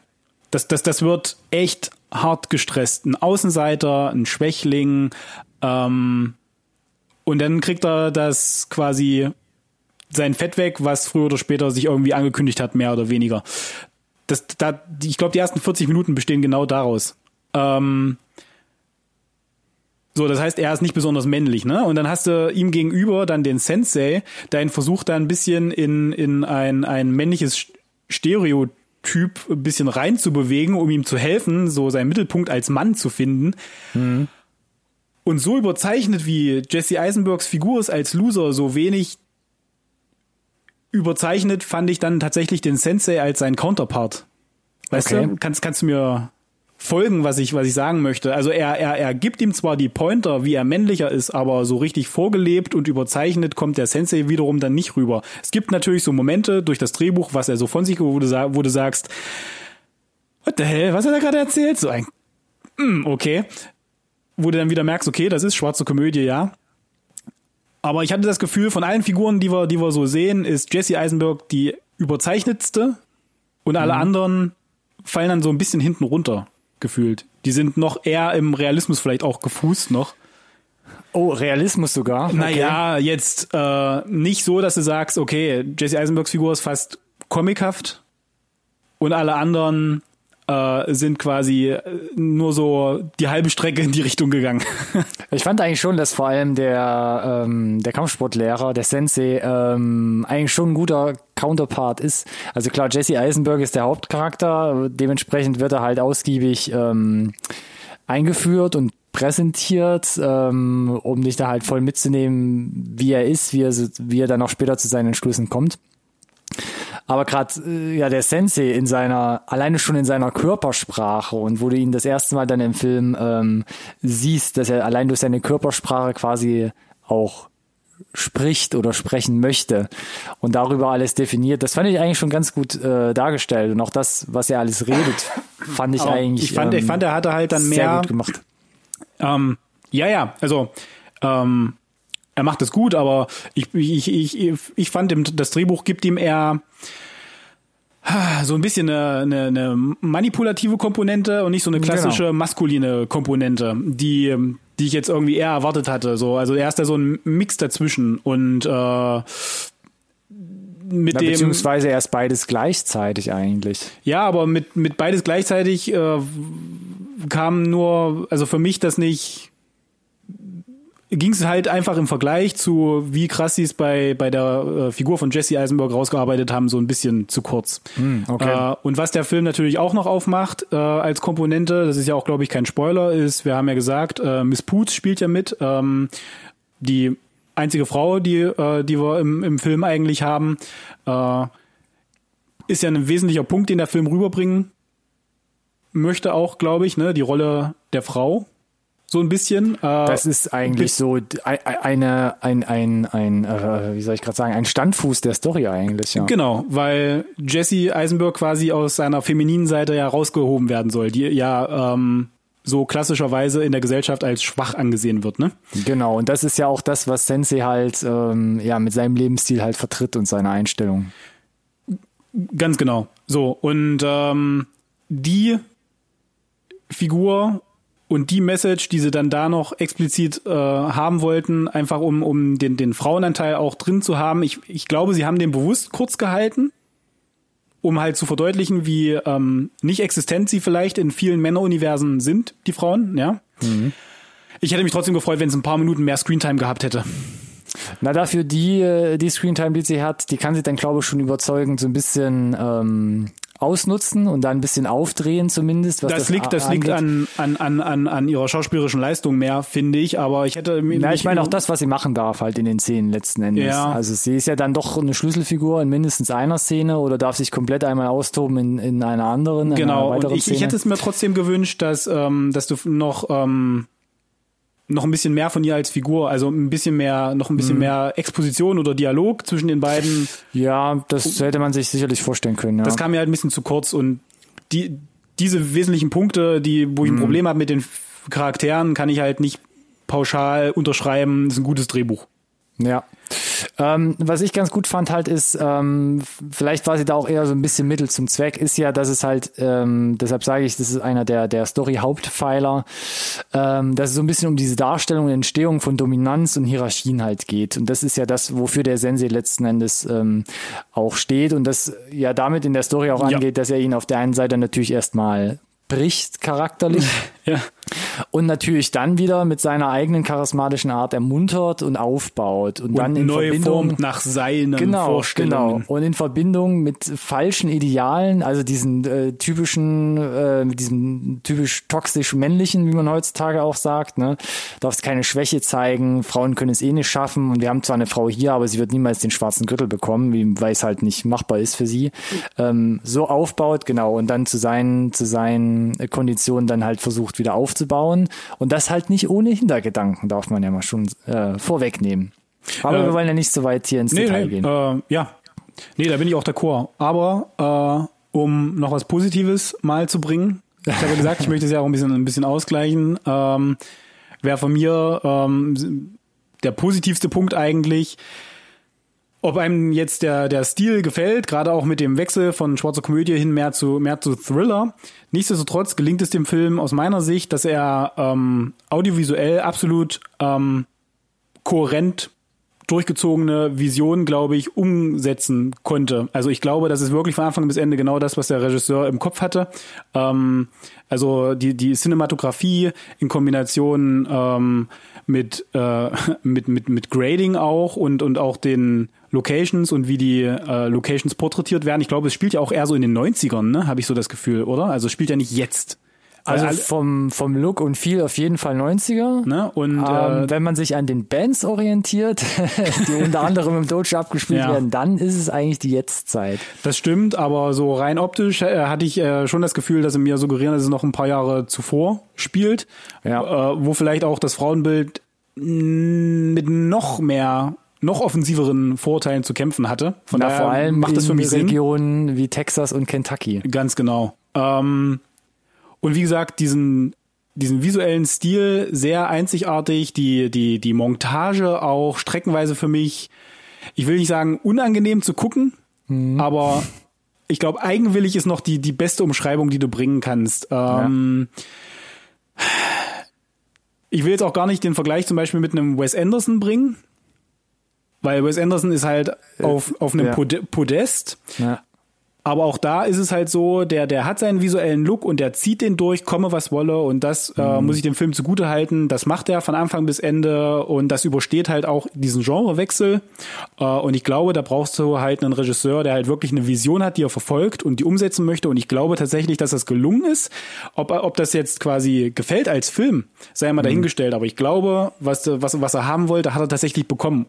Das, das, das wird echt hart gestresst. Ein Außenseiter, ein Schwächling. Ähm, und dann kriegt er das quasi sein Fett weg, was früher oder später sich irgendwie angekündigt hat, mehr oder weniger. Das, da, ich glaube, die ersten 40 Minuten bestehen genau daraus. Ähm, so, das heißt, er ist nicht besonders männlich, ne? Und dann hast du ihm gegenüber dann den Sensei, der ihn versucht da ein bisschen in, in ein, ein männliches Stereotyp Typ ein bisschen reinzubewegen, um ihm zu helfen, so seinen Mittelpunkt als Mann zu finden. Mhm. Und so überzeichnet wie Jesse Eisenbergs Figur ist als Loser, so wenig überzeichnet fand ich dann tatsächlich den Sensei als sein Counterpart. Weißt okay. du, kannst, kannst du mir folgen, was ich, was ich sagen möchte. Also er, er, er gibt ihm zwar die Pointer, wie er männlicher ist, aber so richtig vorgelebt und überzeichnet kommt der Sensei wiederum dann nicht rüber. Es gibt natürlich so Momente durch das Drehbuch, was er so von sich, du, wo du sagst, what the hell, was hat er gerade erzählt? So ein, mm, okay. Wo du dann wieder merkst, okay, das ist schwarze Komödie, ja. Aber ich hatte das Gefühl, von allen Figuren, die wir, die wir so sehen, ist Jesse Eisenberg die überzeichnetste und alle mhm. anderen fallen dann so ein bisschen hinten runter gefühlt. Die sind noch eher im Realismus vielleicht auch gefußt noch. Oh, Realismus sogar. Okay. Naja, jetzt äh, nicht so, dass du sagst, okay, Jesse Eisenbergs Figur ist fast comichaft und alle anderen äh, sind quasi äh, nur so die halbe Strecke in die Richtung gegangen. ich fand eigentlich schon, dass vor allem der, ähm, der Kampfsportlehrer, der Sensei, ähm, eigentlich schon ein guter Counterpart ist. Also klar, Jesse Eisenberg ist der Hauptcharakter, dementsprechend wird er halt ausgiebig ähm, eingeführt und präsentiert, ähm, um dich da halt voll mitzunehmen, wie er ist, wie er, wie er dann auch später zu seinen Entschlüssen kommt. Aber gerade äh, ja der Sensei in seiner, alleine schon in seiner Körpersprache und wo du ihn das erste Mal dann im Film ähm, siehst, dass er allein durch seine Körpersprache quasi auch spricht oder sprechen möchte und darüber alles definiert. Das fand ich eigentlich schon ganz gut äh, dargestellt und auch das, was er alles redet, fand ich Aber eigentlich. Ich fand, ähm, ich fand, er hatte halt dann mehr sehr gut gemacht. Ähm, ja, ja, also ähm, er macht es gut, aber ich, ich, ich, ich fand, das Drehbuch gibt ihm eher so ein bisschen eine, eine, eine manipulative Komponente und nicht so eine genau. klassische genau. maskuline Komponente, die, die ich jetzt irgendwie eher erwartet hatte. So, also er ist da so ein Mix dazwischen und äh, mit Na, dem beziehungsweise erst beides gleichzeitig eigentlich. Ja, aber mit mit beides gleichzeitig äh, kam nur, also für mich das nicht ging es halt einfach im Vergleich zu, wie krass sie es bei, bei der äh, Figur von Jesse Eisenberg rausgearbeitet haben, so ein bisschen zu kurz. Hm, okay. Äh, und was der Film natürlich auch noch aufmacht äh, als Komponente, das ist ja auch, glaube ich, kein Spoiler, ist, wir haben ja gesagt, äh, Miss Poots spielt ja mit, ähm, die einzige Frau, die, äh, die wir im, im Film eigentlich haben, äh, ist ja ein wesentlicher Punkt, den der Film rüberbringen möchte auch, glaube ich, ne, die Rolle der Frau so ein bisschen. Äh, das ist eigentlich so eine, ein, ein, ein, äh, wie soll ich gerade sagen, ein Standfuß der Story eigentlich, ja. Genau, weil Jesse Eisenberg quasi aus seiner femininen Seite ja rausgehoben werden soll, die ja ähm, so klassischerweise in der Gesellschaft als schwach angesehen wird, ne? Genau, und das ist ja auch das, was Sensei halt ähm, ja mit seinem Lebensstil halt vertritt und seiner Einstellung. Ganz genau. So, und ähm, die Figur und die Message, die sie dann da noch explizit äh, haben wollten, einfach um, um den, den Frauenanteil auch drin zu haben, ich, ich glaube, sie haben den bewusst kurz gehalten, um halt zu verdeutlichen, wie ähm, nicht existent sie vielleicht in vielen Männeruniversen sind, die Frauen, ja. Mhm. Ich hätte mich trotzdem gefreut, wenn es ein paar Minuten mehr Screentime gehabt hätte. Na, dafür die, äh, die Screentime, die sie hat, die kann sie dann, glaube ich, schon überzeugend so ein bisschen ähm, ausnutzen und da ein bisschen aufdrehen zumindest. Was das, das liegt, das liegt an, an, an, an, an ihrer schauspielerischen Leistung mehr, finde ich. Aber ich hätte. Ja, ich meine auch das, was sie machen darf, halt in den Szenen letzten Endes. Ja. Also sie ist ja dann doch eine Schlüsselfigur in mindestens einer Szene oder darf sich komplett einmal austoben in, in einer anderen. Genau. Einer und ich, ich hätte es mir trotzdem gewünscht, dass, ähm, dass du noch ähm, noch ein bisschen mehr von ihr als Figur, also ein bisschen mehr, noch ein bisschen mhm. mehr Exposition oder Dialog zwischen den beiden. Ja, das hätte man sich sicherlich vorstellen können. Ja. Das kam mir halt ein bisschen zu kurz und die, diese wesentlichen Punkte, die, wo ich ein mhm. Problem habe mit den Charakteren, kann ich halt nicht pauschal unterschreiben. Das ist ein gutes Drehbuch. Ja. Ähm, was ich ganz gut fand halt ist, ähm, vielleicht war sie da auch eher so ein bisschen Mittel zum Zweck, ist ja, dass es halt, ähm, deshalb sage ich, das ist einer der, der Story-Hauptpfeiler, ähm, dass es so ein bisschen um diese Darstellung und Entstehung von Dominanz und Hierarchien halt geht. Und das ist ja das, wofür der Sensei letzten Endes ähm, auch steht und das ja damit in der Story auch angeht, ja. dass er ihn auf der einen Seite natürlich erstmal bricht charakterlich. ja. Und natürlich dann wieder mit seiner eigenen charismatischen Art ermuntert und aufbaut und, und dann in neu Verbindung formt nach seinen genau, Vorstellungen. Genau. Und in Verbindung mit falschen Idealen, also diesen äh, typischen, äh, mit diesem typisch toxisch männlichen, wie man heutzutage auch sagt, ne, darfst keine Schwäche zeigen, Frauen können es eh nicht schaffen und wir haben zwar eine Frau hier, aber sie wird niemals den schwarzen Gürtel bekommen, weil es halt nicht machbar ist für sie. Ähm, so aufbaut, genau, und dann zu seinen, zu seinen Konditionen dann halt versucht wieder aufzubauen aufbauen und das halt nicht ohne Hintergedanken, darf man ja mal schon äh, vorwegnehmen. Aber äh, wir wollen ja nicht so weit hier ins nee, Detail nee, gehen. Äh, ja, nee, da bin ich auch d'accord. Aber äh, um noch was Positives mal zu bringen, ich habe gesagt, ich möchte es ja auch ein bisschen, ein bisschen ausgleichen, ähm, wäre von mir ähm, der positivste Punkt eigentlich, ob einem jetzt der, der Stil gefällt, gerade auch mit dem Wechsel von schwarzer Komödie hin mehr zu, mehr zu Thriller. Nichtsdestotrotz gelingt es dem Film aus meiner Sicht, dass er ähm, audiovisuell absolut ähm, kohärent durchgezogene Vision, glaube ich, umsetzen konnte. Also ich glaube, das ist wirklich von Anfang bis Ende genau das, was der Regisseur im Kopf hatte. Ähm, also die, die Cinematografie in Kombination ähm, mit, äh, mit, mit, mit Grading auch und, und auch den Locations und wie die äh, Locations porträtiert werden. Ich glaube, es spielt ja auch eher so in den 90ern, ne? Habe ich so das Gefühl, oder? Also es spielt ja nicht jetzt. Also vom, vom Look und viel auf jeden Fall 90er. Ne? Und ähm, äh, wenn man sich an den Bands orientiert, die unter anderem im Dojo abgespielt ja. werden, dann ist es eigentlich die Jetztzeit. Das stimmt, aber so rein optisch äh, hatte ich äh, schon das Gefühl, dass sie mir suggerieren, dass es noch ein paar Jahre zuvor spielt, ja. äh, wo vielleicht auch das Frauenbild mit noch mehr noch offensiveren Vorteilen zu kämpfen hatte. Von Na, daher vor allem macht es für mich Regionen Sinn. wie Texas und Kentucky. Ganz genau. Ähm, und wie gesagt, diesen diesen visuellen Stil sehr einzigartig, die die die Montage auch streckenweise für mich, ich will nicht sagen unangenehm zu gucken, mhm. aber ich glaube eigenwillig ist noch die die beste Umschreibung, die du bringen kannst. Ähm, ja. Ich will jetzt auch gar nicht den Vergleich zum Beispiel mit einem Wes Anderson bringen, weil Wes Anderson ist halt auf auf einem ja. Podest. Ja. Aber auch da ist es halt so, der, der hat seinen visuellen Look und der zieht den durch, komme was wolle. Und das äh, mhm. äh, muss ich dem Film zugute halten. Das macht er von Anfang bis Ende und das übersteht halt auch diesen Genrewechsel. Äh, und ich glaube, da brauchst du halt einen Regisseur, der halt wirklich eine Vision hat, die er verfolgt und die umsetzen möchte. Und ich glaube tatsächlich, dass das gelungen ist. Ob, ob das jetzt quasi gefällt als Film, sei mal mhm. dahingestellt. Aber ich glaube, was, was, was er haben wollte, hat er tatsächlich bekommen.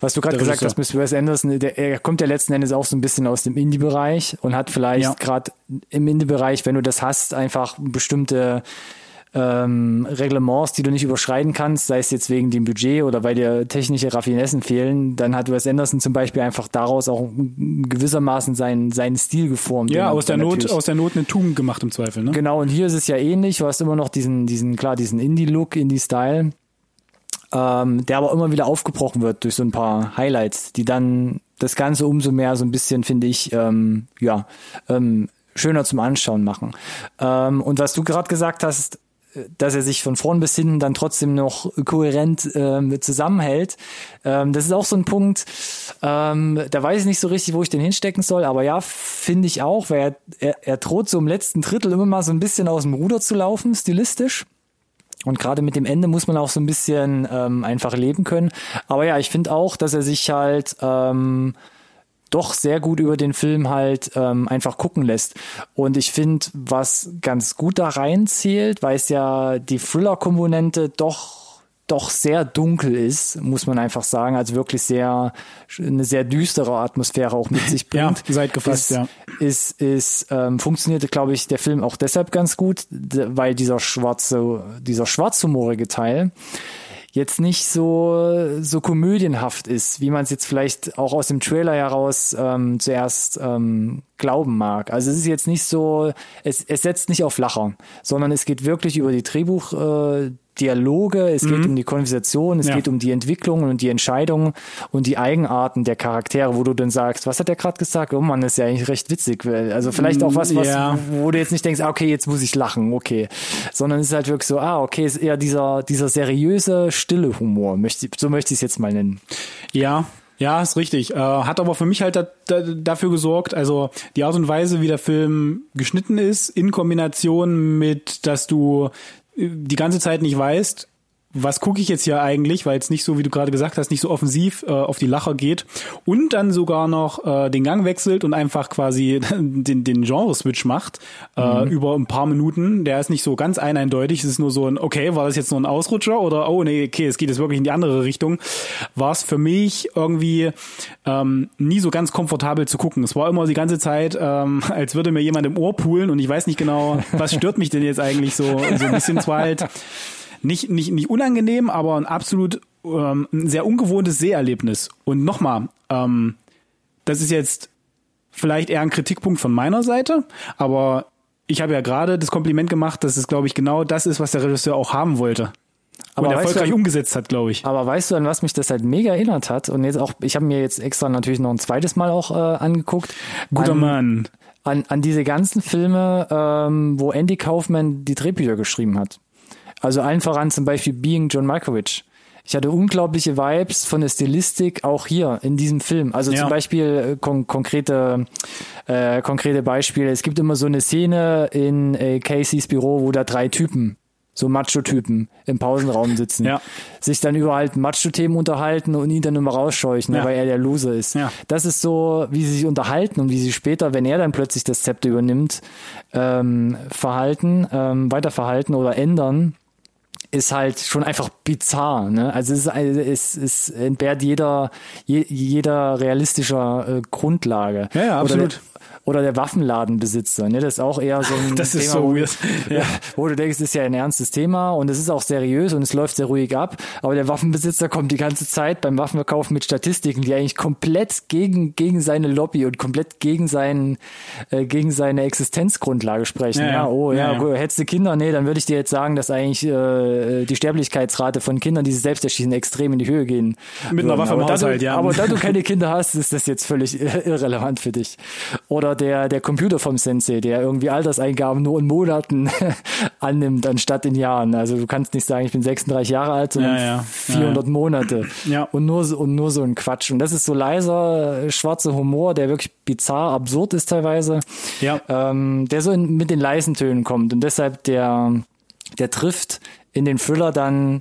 Was du gerade gesagt hast, Miss Wes Anderson, der, er kommt ja letzten Endes auch so ein bisschen aus dem Indie-Bereich und hat vielleicht ja. gerade im Indie-Bereich, wenn du das hast, einfach bestimmte ähm, Reglements, die du nicht überschreiten kannst, sei es jetzt wegen dem Budget oder weil dir technische Raffinessen fehlen, dann hat Wes Anderson zum Beispiel einfach daraus auch gewissermaßen seinen, seinen Stil geformt. Ja, aus der Not, aus der Not eine Tugend gemacht im Zweifel, ne? Genau, und hier ist es ja ähnlich, du hast immer noch diesen, diesen, klar, diesen Indie-Look, Indie-Style ähm, der aber immer wieder aufgebrochen wird durch so ein paar Highlights, die dann das Ganze umso mehr so ein bisschen, finde ich, ähm, ja, ähm, schöner zum Anschauen machen. Ähm, und was du gerade gesagt hast, dass er sich von vorn bis hinten dann trotzdem noch kohärent ähm, zusammenhält. Ähm, das ist auch so ein Punkt, ähm, da weiß ich nicht so richtig, wo ich den hinstecken soll, aber ja, finde ich auch, weil er, er, er droht so im letzten Drittel immer mal so ein bisschen aus dem Ruder zu laufen, stilistisch. Und gerade mit dem Ende muss man auch so ein bisschen ähm, einfach leben können. Aber ja, ich finde auch, dass er sich halt ähm, doch sehr gut über den Film halt ähm, einfach gucken lässt. Und ich finde, was ganz gut da reinzählt, weil es ja die Thriller-Komponente doch doch sehr dunkel ist, muss man einfach sagen, also wirklich sehr eine sehr düstere Atmosphäre auch mit sich bringt. ja, seid gefasst, ist, ja. Ist, ist ähm, funktionierte, glaube ich, der Film auch deshalb ganz gut, weil dieser schwarze, dieser schwarzhumorige Teil jetzt nicht so so komödienhaft ist, wie man es jetzt vielleicht auch aus dem Trailer heraus ähm, zuerst ähm, glauben mag. Also es ist jetzt nicht so, es, es setzt nicht auf Lacher, sondern es geht wirklich über die Drehbuch, äh, Dialoge, es mhm. geht um die Konversation, es ja. geht um die Entwicklungen und die Entscheidungen und die Eigenarten der Charaktere, wo du dann sagst, was hat der gerade gesagt? Oh man, ist ja eigentlich recht witzig. Also vielleicht auch was, was ja. wo du jetzt nicht denkst, ah, okay, jetzt muss ich lachen, okay. Sondern es ist halt wirklich so, ah, okay, ist eher dieser, dieser seriöse, stille Humor, möchte, so möchte ich es jetzt mal nennen. Ja, ja, ist richtig. Äh, hat aber für mich halt da, da, dafür gesorgt, also die Art und Weise, wie der Film geschnitten ist, in Kombination mit, dass du die ganze Zeit nicht weißt, was gucke ich jetzt hier eigentlich, weil es nicht so, wie du gerade gesagt hast, nicht so offensiv äh, auf die Lacher geht und dann sogar noch äh, den Gang wechselt und einfach quasi den, den Genre-Switch macht äh, mhm. über ein paar Minuten. Der ist nicht so ganz eindeutig. Es ist nur so ein, okay, war das jetzt nur ein Ausrutscher oder oh nee, okay, es geht jetzt wirklich in die andere Richtung. War es für mich irgendwie ähm, nie so ganz komfortabel zu gucken. Es war immer die ganze Zeit, ähm, als würde mir jemand im Ohr poolen und ich weiß nicht genau, was stört mich denn jetzt eigentlich so, so ein bisschen zwar halt nicht, nicht, nicht unangenehm, aber ein absolut ähm, ein sehr ungewohntes Seherlebnis. Und nochmal, ähm, das ist jetzt vielleicht eher ein Kritikpunkt von meiner Seite, aber ich habe ja gerade das Kompliment gemacht, dass es, glaube ich, genau das ist, was der Regisseur auch haben wollte. Aber und erfolgreich du, umgesetzt hat, glaube ich. Aber weißt du, an was mich das halt mega erinnert hat? Und jetzt auch, ich habe mir jetzt extra natürlich noch ein zweites Mal auch äh, angeguckt. Guter an, Mann. An, an diese ganzen Filme, ähm, wo Andy Kaufman die Drehbücher geschrieben hat. Also allen voran zum Beispiel Being John Malkovich ich hatte unglaubliche Vibes von der Stilistik auch hier in diesem Film. Also ja. zum Beispiel äh, kon konkrete, äh, konkrete Beispiele. Es gibt immer so eine Szene in äh, Caseys Büro, wo da drei Typen so Macho-Typen im Pausenraum sitzen, ja. sich dann über halt Macho-Themen unterhalten und ihn dann immer rausscheuchen, ja. weil er der Loser ist. Ja. Das ist so, wie sie sich unterhalten und wie sie später, wenn er dann plötzlich das Zepter übernimmt, ähm, verhalten, ähm, weiterverhalten oder ändern ist halt schon einfach bizarr. Ne? Also es, ist, es, es entbehrt jeder, jeder realistischer äh, Grundlage. Ja, ja absolut oder der Waffenladenbesitzer. Ne? Das ist auch eher so ein das Thema, ist so weird. Ja. wo du denkst, ist ja ein ernstes Thema und es ist auch seriös und es läuft sehr ruhig ab. Aber der Waffenbesitzer kommt die ganze Zeit beim Waffenverkauf mit Statistiken, die eigentlich komplett gegen, gegen seine Lobby und komplett gegen, seinen, äh, gegen seine Existenzgrundlage sprechen. Ja, ja oh ja, ja, hättest du Kinder, nee, dann würde ich dir jetzt sagen, dass eigentlich äh, die Sterblichkeitsrate von Kindern, die sich selbst erschießen, extrem in die Höhe gehen. Mit einer Waffe im Haushalt, ja. Aber da du keine Kinder hast, ist das jetzt völlig irrelevant für dich. Oder der, der Computer vom Sensei, der irgendwie Alterseingaben nur in Monaten annimmt, anstatt in Jahren. Also du kannst nicht sagen, ich bin 36 Jahre alt, sondern ja, ja. 400 ja, Monate. Ja. Und nur, und nur so ein Quatsch. Und das ist so leiser, schwarzer Humor, der wirklich bizarr, absurd ist teilweise. Ja. Ähm, der so in, mit den leisen Tönen kommt. Und deshalb der, der trifft in den Thriller dann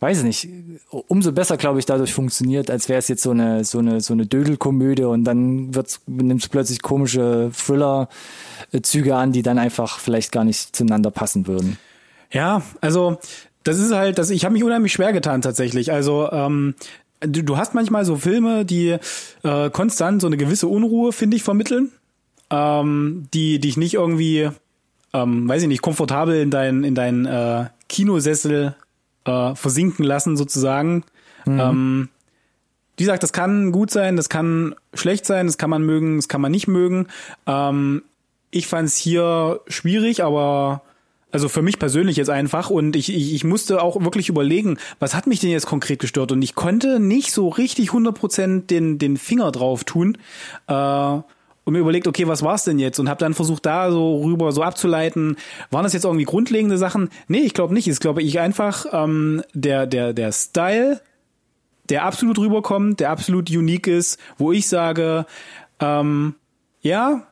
weiß ich nicht, umso besser, glaube ich, dadurch funktioniert, als wäre es jetzt so eine, so eine, so eine Dödelkomödie und dann nimmt es plötzlich komische Thriller-Züge an, die dann einfach vielleicht gar nicht zueinander passen würden. Ja, also das ist halt, das, ich habe mich unheimlich schwer getan tatsächlich. Also ähm, du, du hast manchmal so Filme, die äh, konstant so eine gewisse Unruhe, finde ich, vermitteln, ähm, die dich nicht irgendwie, ähm, weiß ich nicht, komfortabel in dein in dein äh, Kinosessel äh, versinken lassen sozusagen. Mhm. Ähm, wie gesagt, das kann gut sein, das kann schlecht sein, das kann man mögen, das kann man nicht mögen. Ähm, ich fand es hier schwierig, aber also für mich persönlich jetzt einfach und ich, ich, ich musste auch wirklich überlegen, was hat mich denn jetzt konkret gestört und ich konnte nicht so richtig 100% den, den Finger drauf tun. Äh, und mir überlegt, okay, was war's denn jetzt? Und habe dann versucht, da so rüber so abzuleiten, waren das jetzt irgendwie grundlegende Sachen? Nee, ich glaube nicht. Es glaube ich einfach ähm, der der der Style, der absolut rüberkommt, der absolut unique ist, wo ich sage, ähm, ja,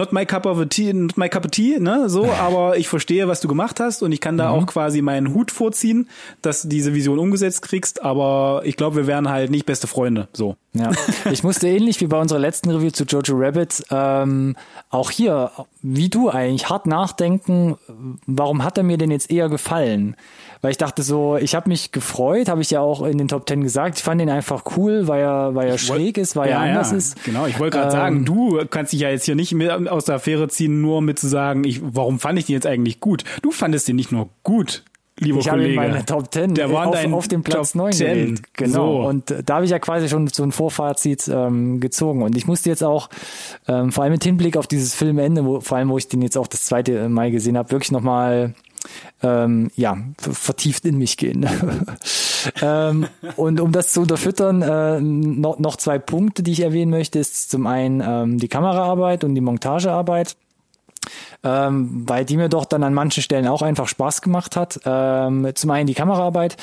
not my cup of tea, not my cup of tea, ne, so, aber ich verstehe, was du gemacht hast und ich kann da mhm. auch quasi meinen Hut vorziehen, dass du diese Vision umgesetzt kriegst, aber ich glaube, wir wären halt nicht beste Freunde, so. Ja, ich musste ähnlich wie bei unserer letzten Review zu Jojo Rabbit ähm, auch hier, wie du eigentlich, hart nachdenken, warum hat er mir denn jetzt eher gefallen? Weil ich dachte so, ich habe mich gefreut, habe ich ja auch in den Top Ten gesagt. Ich fand ihn einfach cool, weil er, weil er ich schräg ist, weil ja, er anders ja, ist. Genau, ich wollte gerade ähm, sagen, du kannst dich ja jetzt hier nicht mit aus der Affäre ziehen, nur mit zu sagen, ich, warum fand ich den jetzt eigentlich gut? Du fandest den nicht nur gut, lieber ich Kollege. Ich habe meine Top 10 Der war auf, auf dem Platz Top 9 gewählt. Genau. So. Und da habe ich ja quasi schon so ein Vorfazit ähm, gezogen. Und ich musste jetzt auch, ähm, vor allem mit Hinblick auf dieses Filmende, wo, vor allem, wo ich den jetzt auch das zweite Mal gesehen habe, wirklich nochmal ähm, ja, vertieft in mich gehen. ähm, und um das zu unterfüttern, äh, noch, noch zwei Punkte, die ich erwähnen möchte, ist zum einen ähm, die Kameraarbeit und die Montagearbeit ähm, weil die mir doch dann an manchen Stellen auch einfach Spaß gemacht hat. Ähm, zum einen die Kameraarbeit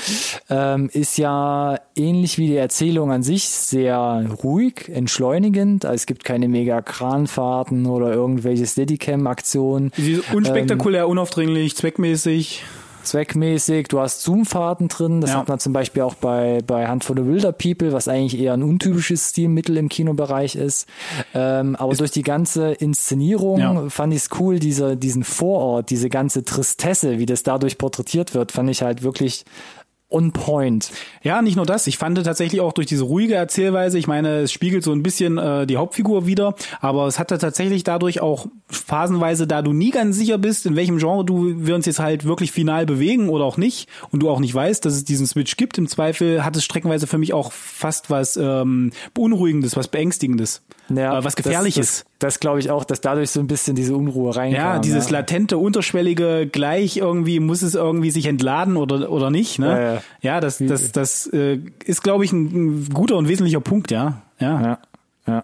ähm, ist ja ähnlich wie die Erzählung an sich sehr ruhig, entschleunigend. Also es gibt keine mega Kranfahrten oder irgendwelche Steadicam-Aktionen. Unspektakulär, ähm, unaufdringlich, zweckmäßig zweckmäßig. Du hast Zoom-Fahrten drin. Das ja. hat man zum Beispiel auch bei, bei Hand for the Wilder People, was eigentlich eher ein untypisches Stilmittel im Kinobereich ist. Ähm, aber ist durch die ganze Inszenierung ja. fand ich es cool, diese, diesen Vorort, diese ganze Tristesse, wie das dadurch porträtiert wird, fand ich halt wirklich on point. Ja, nicht nur das. Ich fand tatsächlich auch durch diese ruhige Erzählweise, ich meine, es spiegelt so ein bisschen äh, die Hauptfigur wieder, aber es hatte tatsächlich dadurch auch phasenweise, da du nie ganz sicher bist, in welchem Genre du wir uns jetzt halt wirklich final bewegen oder auch nicht und du auch nicht weißt, dass es diesen Switch gibt. Im Zweifel hat es streckenweise für mich auch fast was ähm, beunruhigendes, was beängstigendes, ja, äh, was gefährliches. Das, das, das glaube ich auch, dass dadurch so ein bisschen diese Unruhe reinkam. Ja, dieses ja. latente, unterschwellige, gleich irgendwie muss es irgendwie sich entladen oder oder nicht. Ne? Ja, ja. ja das das das äh, ist glaube ich ein, ein, guter und wesentlicher Punkt. Ja, ja, ja. ja.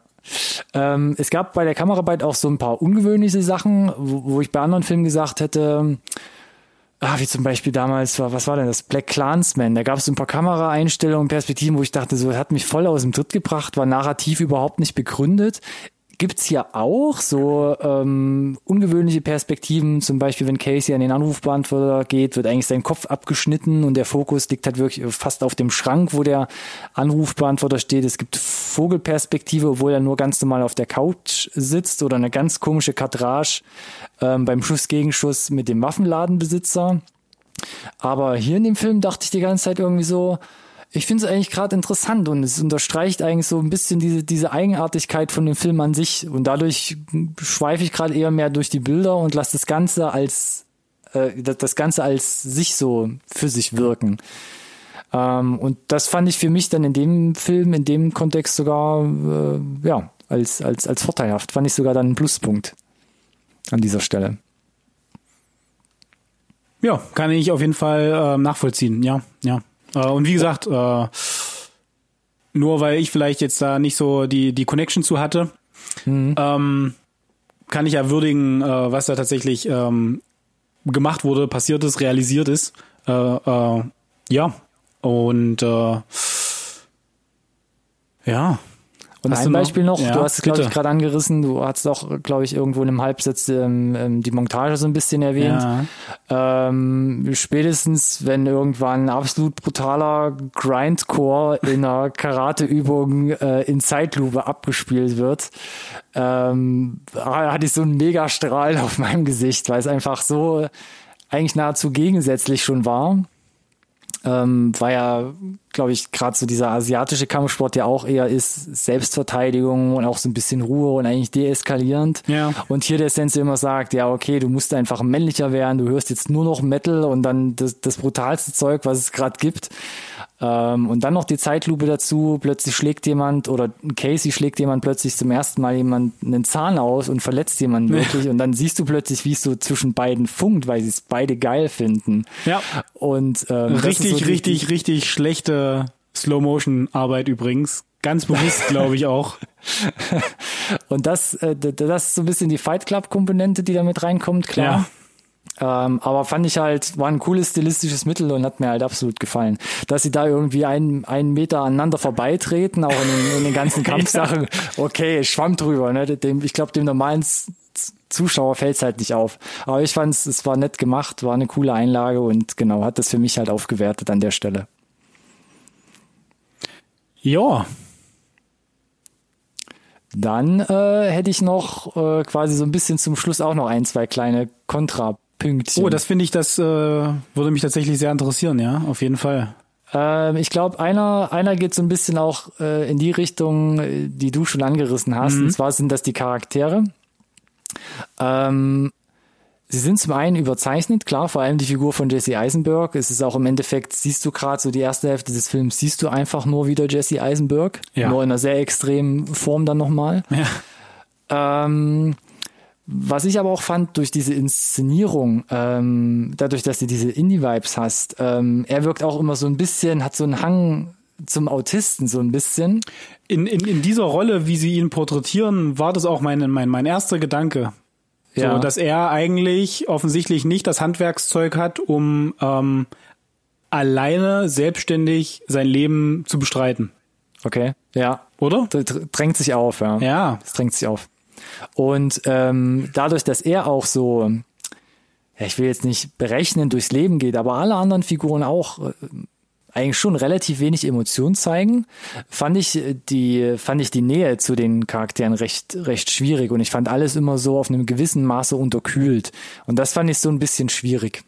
Ähm, es gab bei der Kameraarbeit auch so ein paar ungewöhnliche Sachen, wo, wo ich bei anderen Filmen gesagt hätte, ah, wie zum Beispiel damals war, was war denn das? Black Clansman. Da gab es so ein paar Kameraeinstellungen, Perspektiven, wo ich dachte, so hat mich voll aus dem Tritt gebracht, war narrativ überhaupt nicht begründet gibt's hier auch so ähm, ungewöhnliche Perspektiven, zum Beispiel wenn Casey an den Anrufbeantworter geht, wird eigentlich sein Kopf abgeschnitten und der Fokus liegt halt wirklich fast auf dem Schrank, wo der Anrufbeantworter steht. Es gibt Vogelperspektive, obwohl er nur ganz normal auf der Couch sitzt oder eine ganz komische Kadrage ähm, beim Schuss-Gegenschuss mit dem Waffenladenbesitzer. Aber hier in dem Film dachte ich die ganze Zeit irgendwie so, ich finde es eigentlich gerade interessant und es unterstreicht eigentlich so ein bisschen diese, diese Eigenartigkeit von dem Film an sich. Und dadurch schweife ich gerade eher mehr durch die Bilder und lasse das Ganze als äh, das Ganze als sich so für sich wirken. Ähm, und das fand ich für mich dann in dem Film, in dem Kontext sogar äh, ja, als, als, als vorteilhaft. Fand ich sogar dann einen Pluspunkt an dieser Stelle. Ja, kann ich auf jeden Fall äh, nachvollziehen, ja, ja. Äh, und wie gesagt, äh, nur weil ich vielleicht jetzt da nicht so die, die Connection zu hatte, mhm. ähm, kann ich ja würdigen, äh, was da tatsächlich ähm, gemacht wurde, passiert ist, realisiert ist. Äh, äh, ja. Und ja, und ein Beispiel noch, ja, du hast es, glaube ich, gerade angerissen, du hast auch, glaube ich, irgendwo in einem Halbsatz ähm, ähm, die Montage so ein bisschen erwähnt. Ja. Ähm, spätestens, wenn irgendwann ein absolut brutaler Grindcore in einer Karateübung äh, in Zeitlupe abgespielt wird, ähm, hatte ich so einen Megastrahl auf meinem Gesicht, weil es einfach so eigentlich nahezu gegensätzlich schon war ähm, war ja, glaube ich, gerade so dieser asiatische Kampfsport ja auch eher ist Selbstverteidigung und auch so ein bisschen Ruhe und eigentlich deeskalierend. Ja. Und hier der Sensei immer sagt, ja, okay, du musst einfach männlicher werden, du hörst jetzt nur noch Metal und dann das, das brutalste Zeug, was es gerade gibt. Ähm, und dann noch die Zeitlupe dazu, plötzlich schlägt jemand oder Casey schlägt jemand plötzlich zum ersten Mal jemand einen Zahn aus und verletzt jemanden wirklich und dann siehst du plötzlich, wie es so zwischen beiden funkt, weil sie es beide geil finden. Ja. Und ähm, richtig, so richtig, die, richtig schlechte Slow-Motion-Arbeit übrigens. Ganz bewusst, glaube ich auch. und das, äh, das ist so ein bisschen die Fight Club-Komponente, die da mit reinkommt, klar. Ja. Ähm, aber fand ich halt, war ein cooles stilistisches Mittel und hat mir halt absolut gefallen. Dass sie da irgendwie einen, einen Meter aneinander vorbeitreten, auch in den, in den ganzen Kampfsachen, okay, schwamm drüber. Ne? Dem, ich glaube, dem normalen Zuschauer fällt es halt nicht auf. Aber ich fand es, es war nett gemacht, war eine coole Einlage und genau, hat das für mich halt aufgewertet an der Stelle. Ja. Dann äh, hätte ich noch äh, quasi so ein bisschen zum Schluss auch noch ein, zwei kleine Kontra Pünktchen. Oh, das finde ich, das äh, würde mich tatsächlich sehr interessieren, ja, auf jeden Fall. Ähm, ich glaube, einer, einer geht so ein bisschen auch äh, in die Richtung, äh, die du schon angerissen hast. Mhm. Und zwar sind das die Charaktere. Ähm, sie sind zum einen überzeichnet, klar, vor allem die Figur von Jesse Eisenberg. Es ist auch im Endeffekt, siehst du gerade so die erste Hälfte des Films, siehst du einfach nur wieder Jesse Eisenberg. Ja. Nur in einer sehr extremen Form dann nochmal. Ja. Ähm, was ich aber auch fand durch diese Inszenierung, ähm, dadurch, dass du diese Indie-Vibes hast, ähm, er wirkt auch immer so ein bisschen, hat so einen Hang zum Autisten so ein bisschen. In, in, in dieser Rolle, wie sie ihn porträtieren, war das auch mein, mein, mein erster Gedanke. So, ja. dass er eigentlich offensichtlich nicht das Handwerkszeug hat, um ähm, alleine selbstständig sein Leben zu bestreiten. Okay, ja. Oder? Das drängt sich auf, ja. Ja. Das drängt sich auf. Und ähm, dadurch, dass er auch so, ja, ich will jetzt nicht berechnen, durchs Leben geht, aber alle anderen Figuren auch äh, eigentlich schon relativ wenig Emotion zeigen, fand ich die, fand ich die Nähe zu den Charakteren recht, recht schwierig und ich fand alles immer so auf einem gewissen Maße unterkühlt. Und das fand ich so ein bisschen schwierig.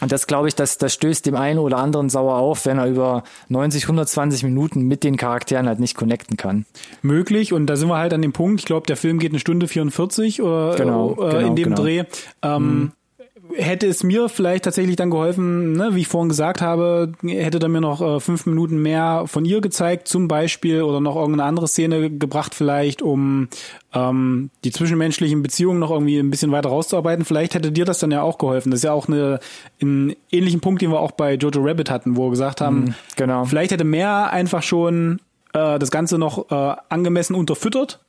Und das glaube ich, das, das stößt dem einen oder anderen sauer auf, wenn er über 90, 120 Minuten mit den Charakteren halt nicht connecten kann. Möglich, und da sind wir halt an dem Punkt, ich glaube, der Film geht eine Stunde 44 oder genau, äh, genau, in dem genau. Dreh. Ähm, mhm hätte es mir vielleicht tatsächlich dann geholfen, ne, wie ich vorhin gesagt habe, hätte er mir noch äh, fünf Minuten mehr von ihr gezeigt, zum Beispiel, oder noch irgendeine andere Szene gebracht, vielleicht, um ähm, die zwischenmenschlichen Beziehungen noch irgendwie ein bisschen weiter rauszuarbeiten. Vielleicht hätte dir das dann ja auch geholfen. Das ist ja auch eine, ein ähnlichen Punkt, den wir auch bei Jojo Rabbit hatten, wo wir gesagt haben, mhm, genau. vielleicht hätte mehr einfach schon äh, das Ganze noch äh, angemessen unterfüttert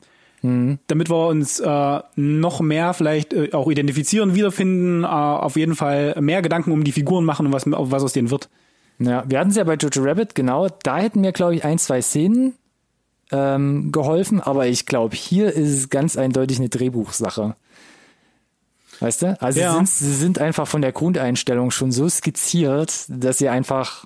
mhm. damit wir uns äh, noch mehr vielleicht äh, auch identifizieren, wiederfinden, äh, auf jeden Fall mehr Gedanken um die Figuren machen und was, was aus denen wird. Ja, wir hatten es ja bei Jojo Rabbit, genau. Da hätten mir, glaube ich, ein, zwei Szenen ähm, geholfen, aber ich glaube, hier ist es ganz eindeutig eine Drehbuchsache. Weißt du? Also ja. sie, sind, sie sind einfach von der Grundeinstellung schon so skizziert, dass sie einfach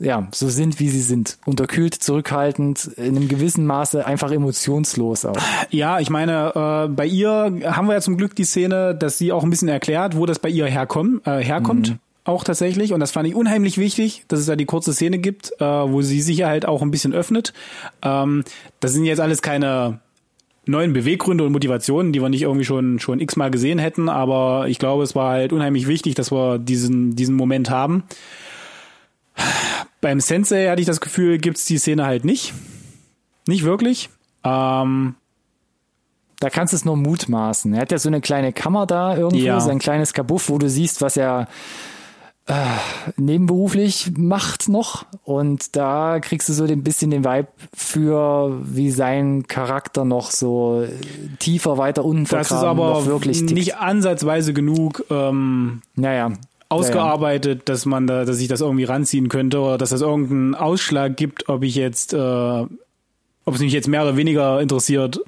ja, so sind, wie sie sind. Unterkühlt, zurückhaltend, in einem gewissen Maße einfach emotionslos auch. Ja, ich meine, äh, bei ihr haben wir ja zum Glück die Szene, dass sie auch ein bisschen erklärt, wo das bei ihr herkommt, äh, herkommt. Mhm. Auch tatsächlich. Und das fand ich unheimlich wichtig, dass es da die kurze Szene gibt, äh, wo sie sich halt auch ein bisschen öffnet. Ähm, das sind jetzt alles keine neuen Beweggründe und Motivationen, die wir nicht irgendwie schon schon x-mal gesehen hätten, aber ich glaube, es war halt unheimlich wichtig, dass wir diesen diesen Moment haben. Beim Sensei hatte ich das Gefühl, gibt's die Szene halt nicht. Nicht wirklich. Ähm, da kannst du es nur mutmaßen. Er hat ja so eine kleine Kammer da irgendwo, ja. sein kleines Kabuff, wo du siehst, was er äh, nebenberuflich macht noch. Und da kriegst du so ein bisschen den Vibe für, wie sein Charakter noch so tiefer weiter unten Das ist aber wirklich nicht ansatzweise genug. Ähm, naja ausgearbeitet, dass man da, dass ich das irgendwie ranziehen könnte oder dass es irgendeinen Ausschlag gibt, ob ich jetzt, äh, ob es mich jetzt mehr oder weniger interessiert,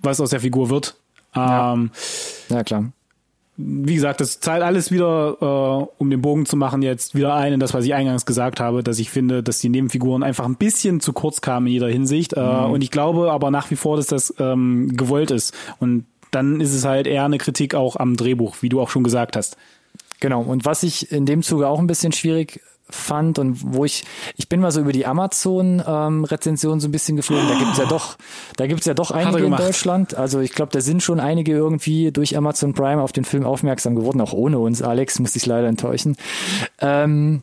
was aus der Figur wird. Ähm, ja. ja, klar. Wie gesagt, das zahlt alles wieder, äh, um den Bogen zu machen, jetzt wieder ein in das, was ich eingangs gesagt habe, dass ich finde, dass die Nebenfiguren einfach ein bisschen zu kurz kamen in jeder Hinsicht. Äh, mhm. Und ich glaube aber nach wie vor, dass das ähm, gewollt ist. Und dann ist es halt eher eine Kritik auch am Drehbuch, wie du auch schon gesagt hast. Genau. Und was ich in dem Zuge auch ein bisschen schwierig fand und wo ich, ich bin mal so über die Amazon-Rezension ähm, so ein bisschen geflogen. Da gibt's ja doch, da gibt's ja doch einige in Deutschland. Also ich glaube, da sind schon einige irgendwie durch Amazon Prime auf den Film aufmerksam geworden, auch ohne uns. Alex muss ich leider enttäuschen. Ähm,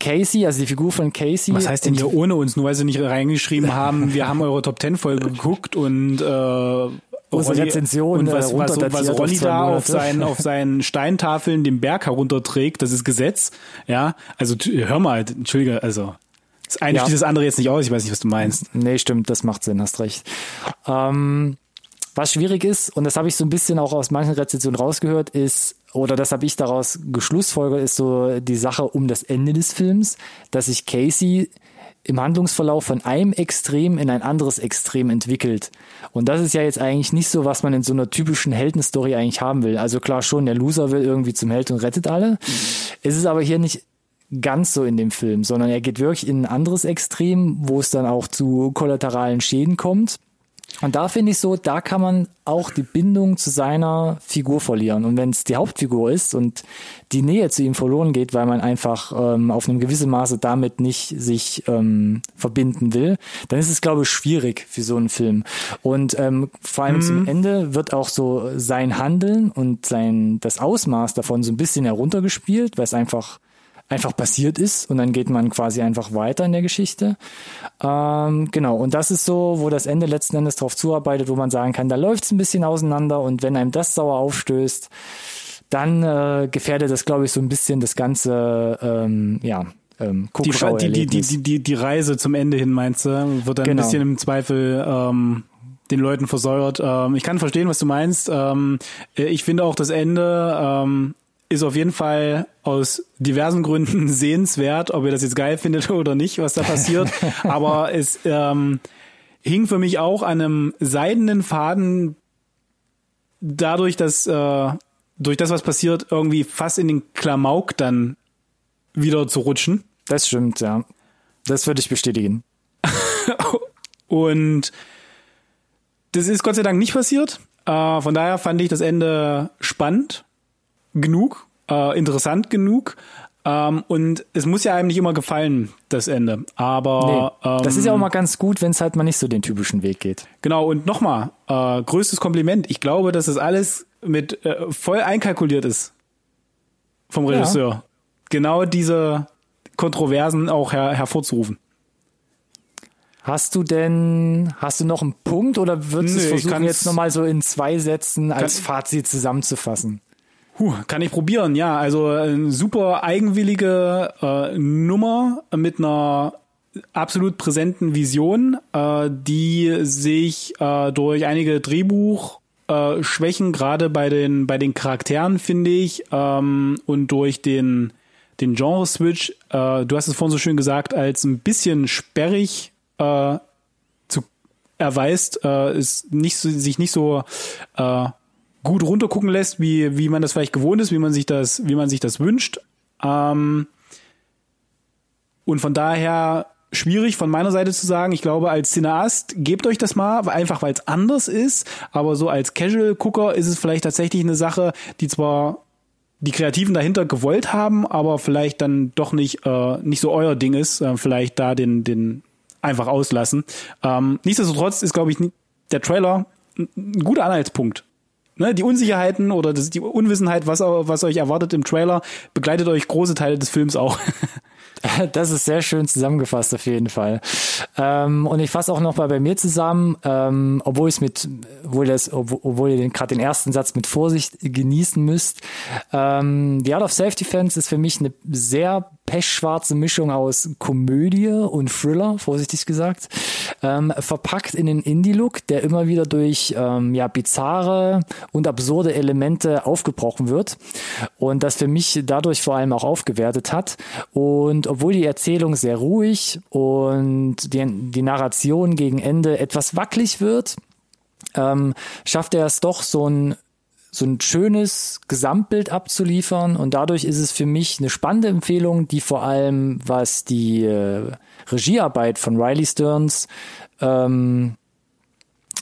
Casey, also die Figur von Casey. Was heißt denn hier ohne uns? Nur weil sie nicht reingeschrieben haben, wir haben eure Top Ten Folge geguckt und äh, unsere Rezension und was, was, was Ronny da auf seinen, auf seinen Steintafeln den Berg herunterträgt, das ist Gesetz. Ja, also hör mal, entschuldige, also das eine ja. schließt das andere jetzt nicht aus, ich weiß nicht, was du meinst. Nee, stimmt, das macht Sinn, hast recht. Ähm, was schwierig ist, und das habe ich so ein bisschen auch aus manchen Rezensionen rausgehört, ist, oder das habe ich daraus geschlussfolgert, ist so die Sache um das Ende des Films, dass sich Casey im Handlungsverlauf von einem Extrem in ein anderes Extrem entwickelt. Und das ist ja jetzt eigentlich nicht so, was man in so einer typischen Heldenstory eigentlich haben will. Also klar schon, der Loser will irgendwie zum Held und rettet alle. Mhm. Es ist aber hier nicht ganz so in dem Film, sondern er geht wirklich in ein anderes Extrem, wo es dann auch zu kollateralen Schäden kommt. Und da finde ich so, da kann man auch die Bindung zu seiner Figur verlieren. Und wenn es die Hauptfigur ist und die Nähe zu ihm verloren geht, weil man einfach ähm, auf einem gewissen Maße damit nicht sich ähm, verbinden will, dann ist es, glaube ich, schwierig für so einen Film. Und ähm, vor allem mhm. zum Ende wird auch so sein Handeln und sein das Ausmaß davon so ein bisschen heruntergespielt, weil es einfach einfach passiert ist und dann geht man quasi einfach weiter in der Geschichte. Ähm, genau, und das ist so, wo das Ende letzten Endes darauf zuarbeitet, wo man sagen kann, da läuft es ein bisschen auseinander und wenn einem das sauer aufstößt, dann äh, gefährdet das, glaube ich, so ein bisschen das ganze, ähm, ja, ähm, die, die, die, die, die, die Reise zum Ende hin, meinst du, wird dann genau. ein bisschen im Zweifel ähm, den Leuten versäuert. Ähm, ich kann verstehen, was du meinst. Ähm, ich finde auch das Ende ähm, ist auf jeden Fall aus diversen Gründen sehenswert, ob ihr das jetzt geil findet oder nicht, was da passiert. Aber es ähm, hing für mich auch an einem seidenen Faden dadurch, dass äh, durch das, was passiert, irgendwie fast in den Klamauk dann wieder zu rutschen. Das stimmt, ja. Das würde ich bestätigen. Und das ist Gott sei Dank nicht passiert. Äh, von daher fand ich das Ende spannend genug, äh, interessant genug. Ähm, und es muss ja einem nicht immer gefallen, das Ende. Aber nee, das ist ja auch ähm, mal ganz gut, wenn es halt mal nicht so den typischen Weg geht. Genau, und nochmal, äh, größtes Kompliment. Ich glaube, dass das alles mit äh, voll einkalkuliert ist vom Regisseur. Ja. Genau diese Kontroversen auch her hervorzurufen. Hast du denn, hast du noch einen Punkt oder würdest du es versuchen, jetzt nochmal so in zwei Sätzen als Fazit zusammenzufassen? Huh, kann ich probieren, ja. Also eine super eigenwillige äh, Nummer mit einer absolut präsenten Vision, äh, die sich äh, durch einige Drehbuch äh, Schwächen gerade bei den bei den Charakteren finde ich ähm, und durch den den Genre Switch, äh, du hast es vorhin so schön gesagt, als ein bisschen sperrig äh, zu erweist, äh, ist nicht so, sich nicht so äh, gut runtergucken lässt, wie wie man das vielleicht gewohnt ist, wie man sich das wie man sich das wünscht. Ähm, und von daher schwierig von meiner Seite zu sagen. Ich glaube, als Cineast gebt euch das mal, einfach weil es anders ist. Aber so als Casual-Gucker ist es vielleicht tatsächlich eine Sache, die zwar die Kreativen dahinter gewollt haben, aber vielleicht dann doch nicht äh, nicht so euer Ding ist. Äh, vielleicht da den den einfach auslassen. Ähm, nichtsdestotrotz ist, glaube ich, der Trailer ein guter Anhaltspunkt. Ne, die Unsicherheiten oder das, die Unwissenheit, was, was euch erwartet im Trailer, begleitet euch große Teile des Films auch. Das ist sehr schön zusammengefasst auf jeden Fall. Ähm, und ich fasse auch noch mal bei mir zusammen, ähm, obwohl ich mit, obwohl das, obwohl ihr gerade den ersten Satz mit Vorsicht genießen müsst. Ähm, The Art of Self Defense ist für mich eine sehr pechschwarze Mischung aus Komödie und Thriller, vorsichtig gesagt, ähm, verpackt in den Indie-Look, der immer wieder durch ähm, ja bizarre und absurde Elemente aufgebrochen wird und das für mich dadurch vor allem auch aufgewertet hat. Und obwohl die Erzählung sehr ruhig und die, die Narration gegen Ende etwas wackelig wird, ähm, schafft er es doch so ein so ein schönes Gesamtbild abzuliefern und dadurch ist es für mich eine spannende Empfehlung, die vor allem was die äh, Regiearbeit von Riley Stearns ähm,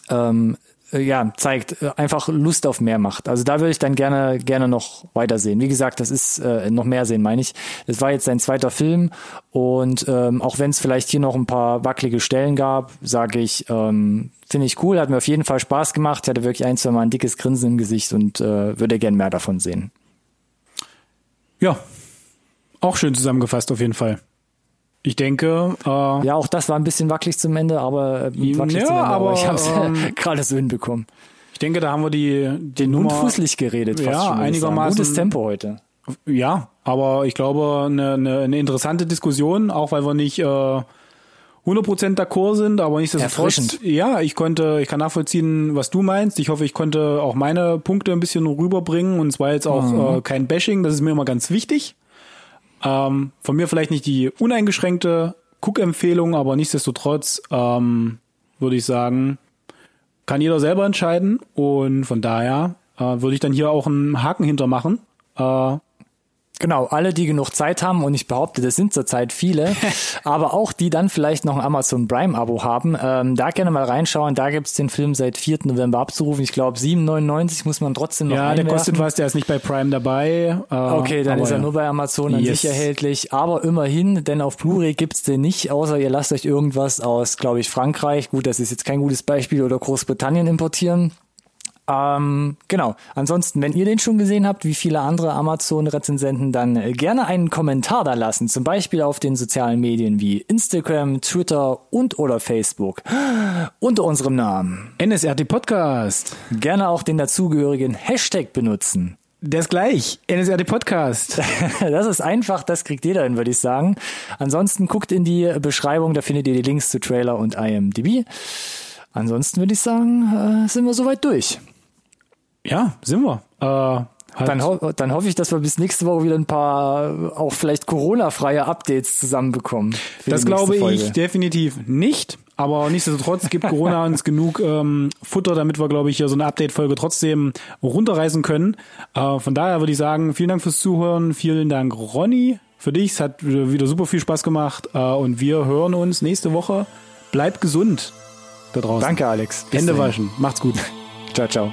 ähm, äh, ja, zeigt, äh, einfach Lust auf mehr macht. Also da würde ich dann gerne, gerne noch weitersehen. Wie gesagt, das ist äh, noch mehr sehen, meine ich. Das war jetzt sein zweiter Film und ähm, auch wenn es vielleicht hier noch ein paar wackelige Stellen gab, sage ich, ähm, finde ich cool, hat mir auf jeden Fall Spaß gemacht. Ich hatte wirklich ein, zwei Mal ein dickes Grinsen im Gesicht und äh, würde gerne mehr davon sehen. Ja, auch schön zusammengefasst auf jeden Fall. Ich denke. Äh, ja, auch das war ein bisschen wackelig zum Ende, aber, äh, wackelig ja, zum Ende, aber, aber ich habe es ähm, gerade so hinbekommen. Ich denke, da haben wir die den Nummer, fußlich geredet. Fast ja, schon, einigermaßen. Gutes Tempo heute. Ja, aber ich glaube eine, eine, eine interessante Diskussion, auch weil wir nicht äh, 100% d'accord sind, aber nichtsdestotrotz. Ja, ich konnte, ich kann nachvollziehen, was du meinst. Ich hoffe, ich konnte auch meine Punkte ein bisschen rüberbringen und zwar jetzt auch mhm. äh, kein Bashing. Das ist mir immer ganz wichtig. Ähm, von mir vielleicht nicht die uneingeschränkte Cook-Empfehlung, aber nichtsdestotrotz ähm, würde ich sagen, kann jeder selber entscheiden und von daher äh, würde ich dann hier auch einen Haken hintermachen. Äh, Genau, alle, die genug Zeit haben, und ich behaupte, das sind zurzeit viele, aber auch die dann vielleicht noch ein Amazon Prime-Abo haben, ähm, da gerne mal reinschauen. Da gibt's den Film seit 4. November abzurufen. Ich glaube, 7,99 muss man trotzdem noch Ja, einwerfen. der kostet was, der ist nicht bei Prime dabei. Äh, okay, dann ist er ja. nur bei Amazon an yes. sich erhältlich. Aber immerhin, denn auf Blu-ray gibt's den nicht, außer ihr lasst euch irgendwas aus, glaube ich, Frankreich. Gut, das ist jetzt kein gutes Beispiel, oder Großbritannien importieren. Ähm, genau. Ansonsten, wenn ihr den schon gesehen habt, wie viele andere Amazon-Rezensenten, dann äh, gerne einen Kommentar da lassen. Zum Beispiel auf den sozialen Medien wie Instagram, Twitter und oder Facebook. Unter unserem Namen. NSRT Podcast. Gerne auch den dazugehörigen Hashtag benutzen. Der ist gleich. NSRT Podcast. das ist einfach, das kriegt jeder hin, würde ich sagen. Ansonsten guckt in die Beschreibung, da findet ihr die Links zu Trailer und IMDb. Ansonsten würde ich sagen, äh, sind wir soweit durch. Ja, sind wir. Äh, Halt. Dann, ho dann hoffe ich, dass wir bis nächste Woche wieder ein paar auch vielleicht Corona-freie Updates zusammenbekommen. Das glaube ich definitiv nicht. Aber nichtsdestotrotz gibt Corona uns genug ähm, Futter, damit wir, glaube ich, hier so eine Update-Folge trotzdem runterreißen können. Äh, von daher würde ich sagen, vielen Dank fürs Zuhören. Vielen Dank, Ronny, für dich. Es hat wieder super viel Spaß gemacht. Äh, und wir hören uns nächste Woche. Bleibt gesund da draußen. Danke, Alex. Bis Hände dahin. waschen. Macht's gut. ciao, ciao.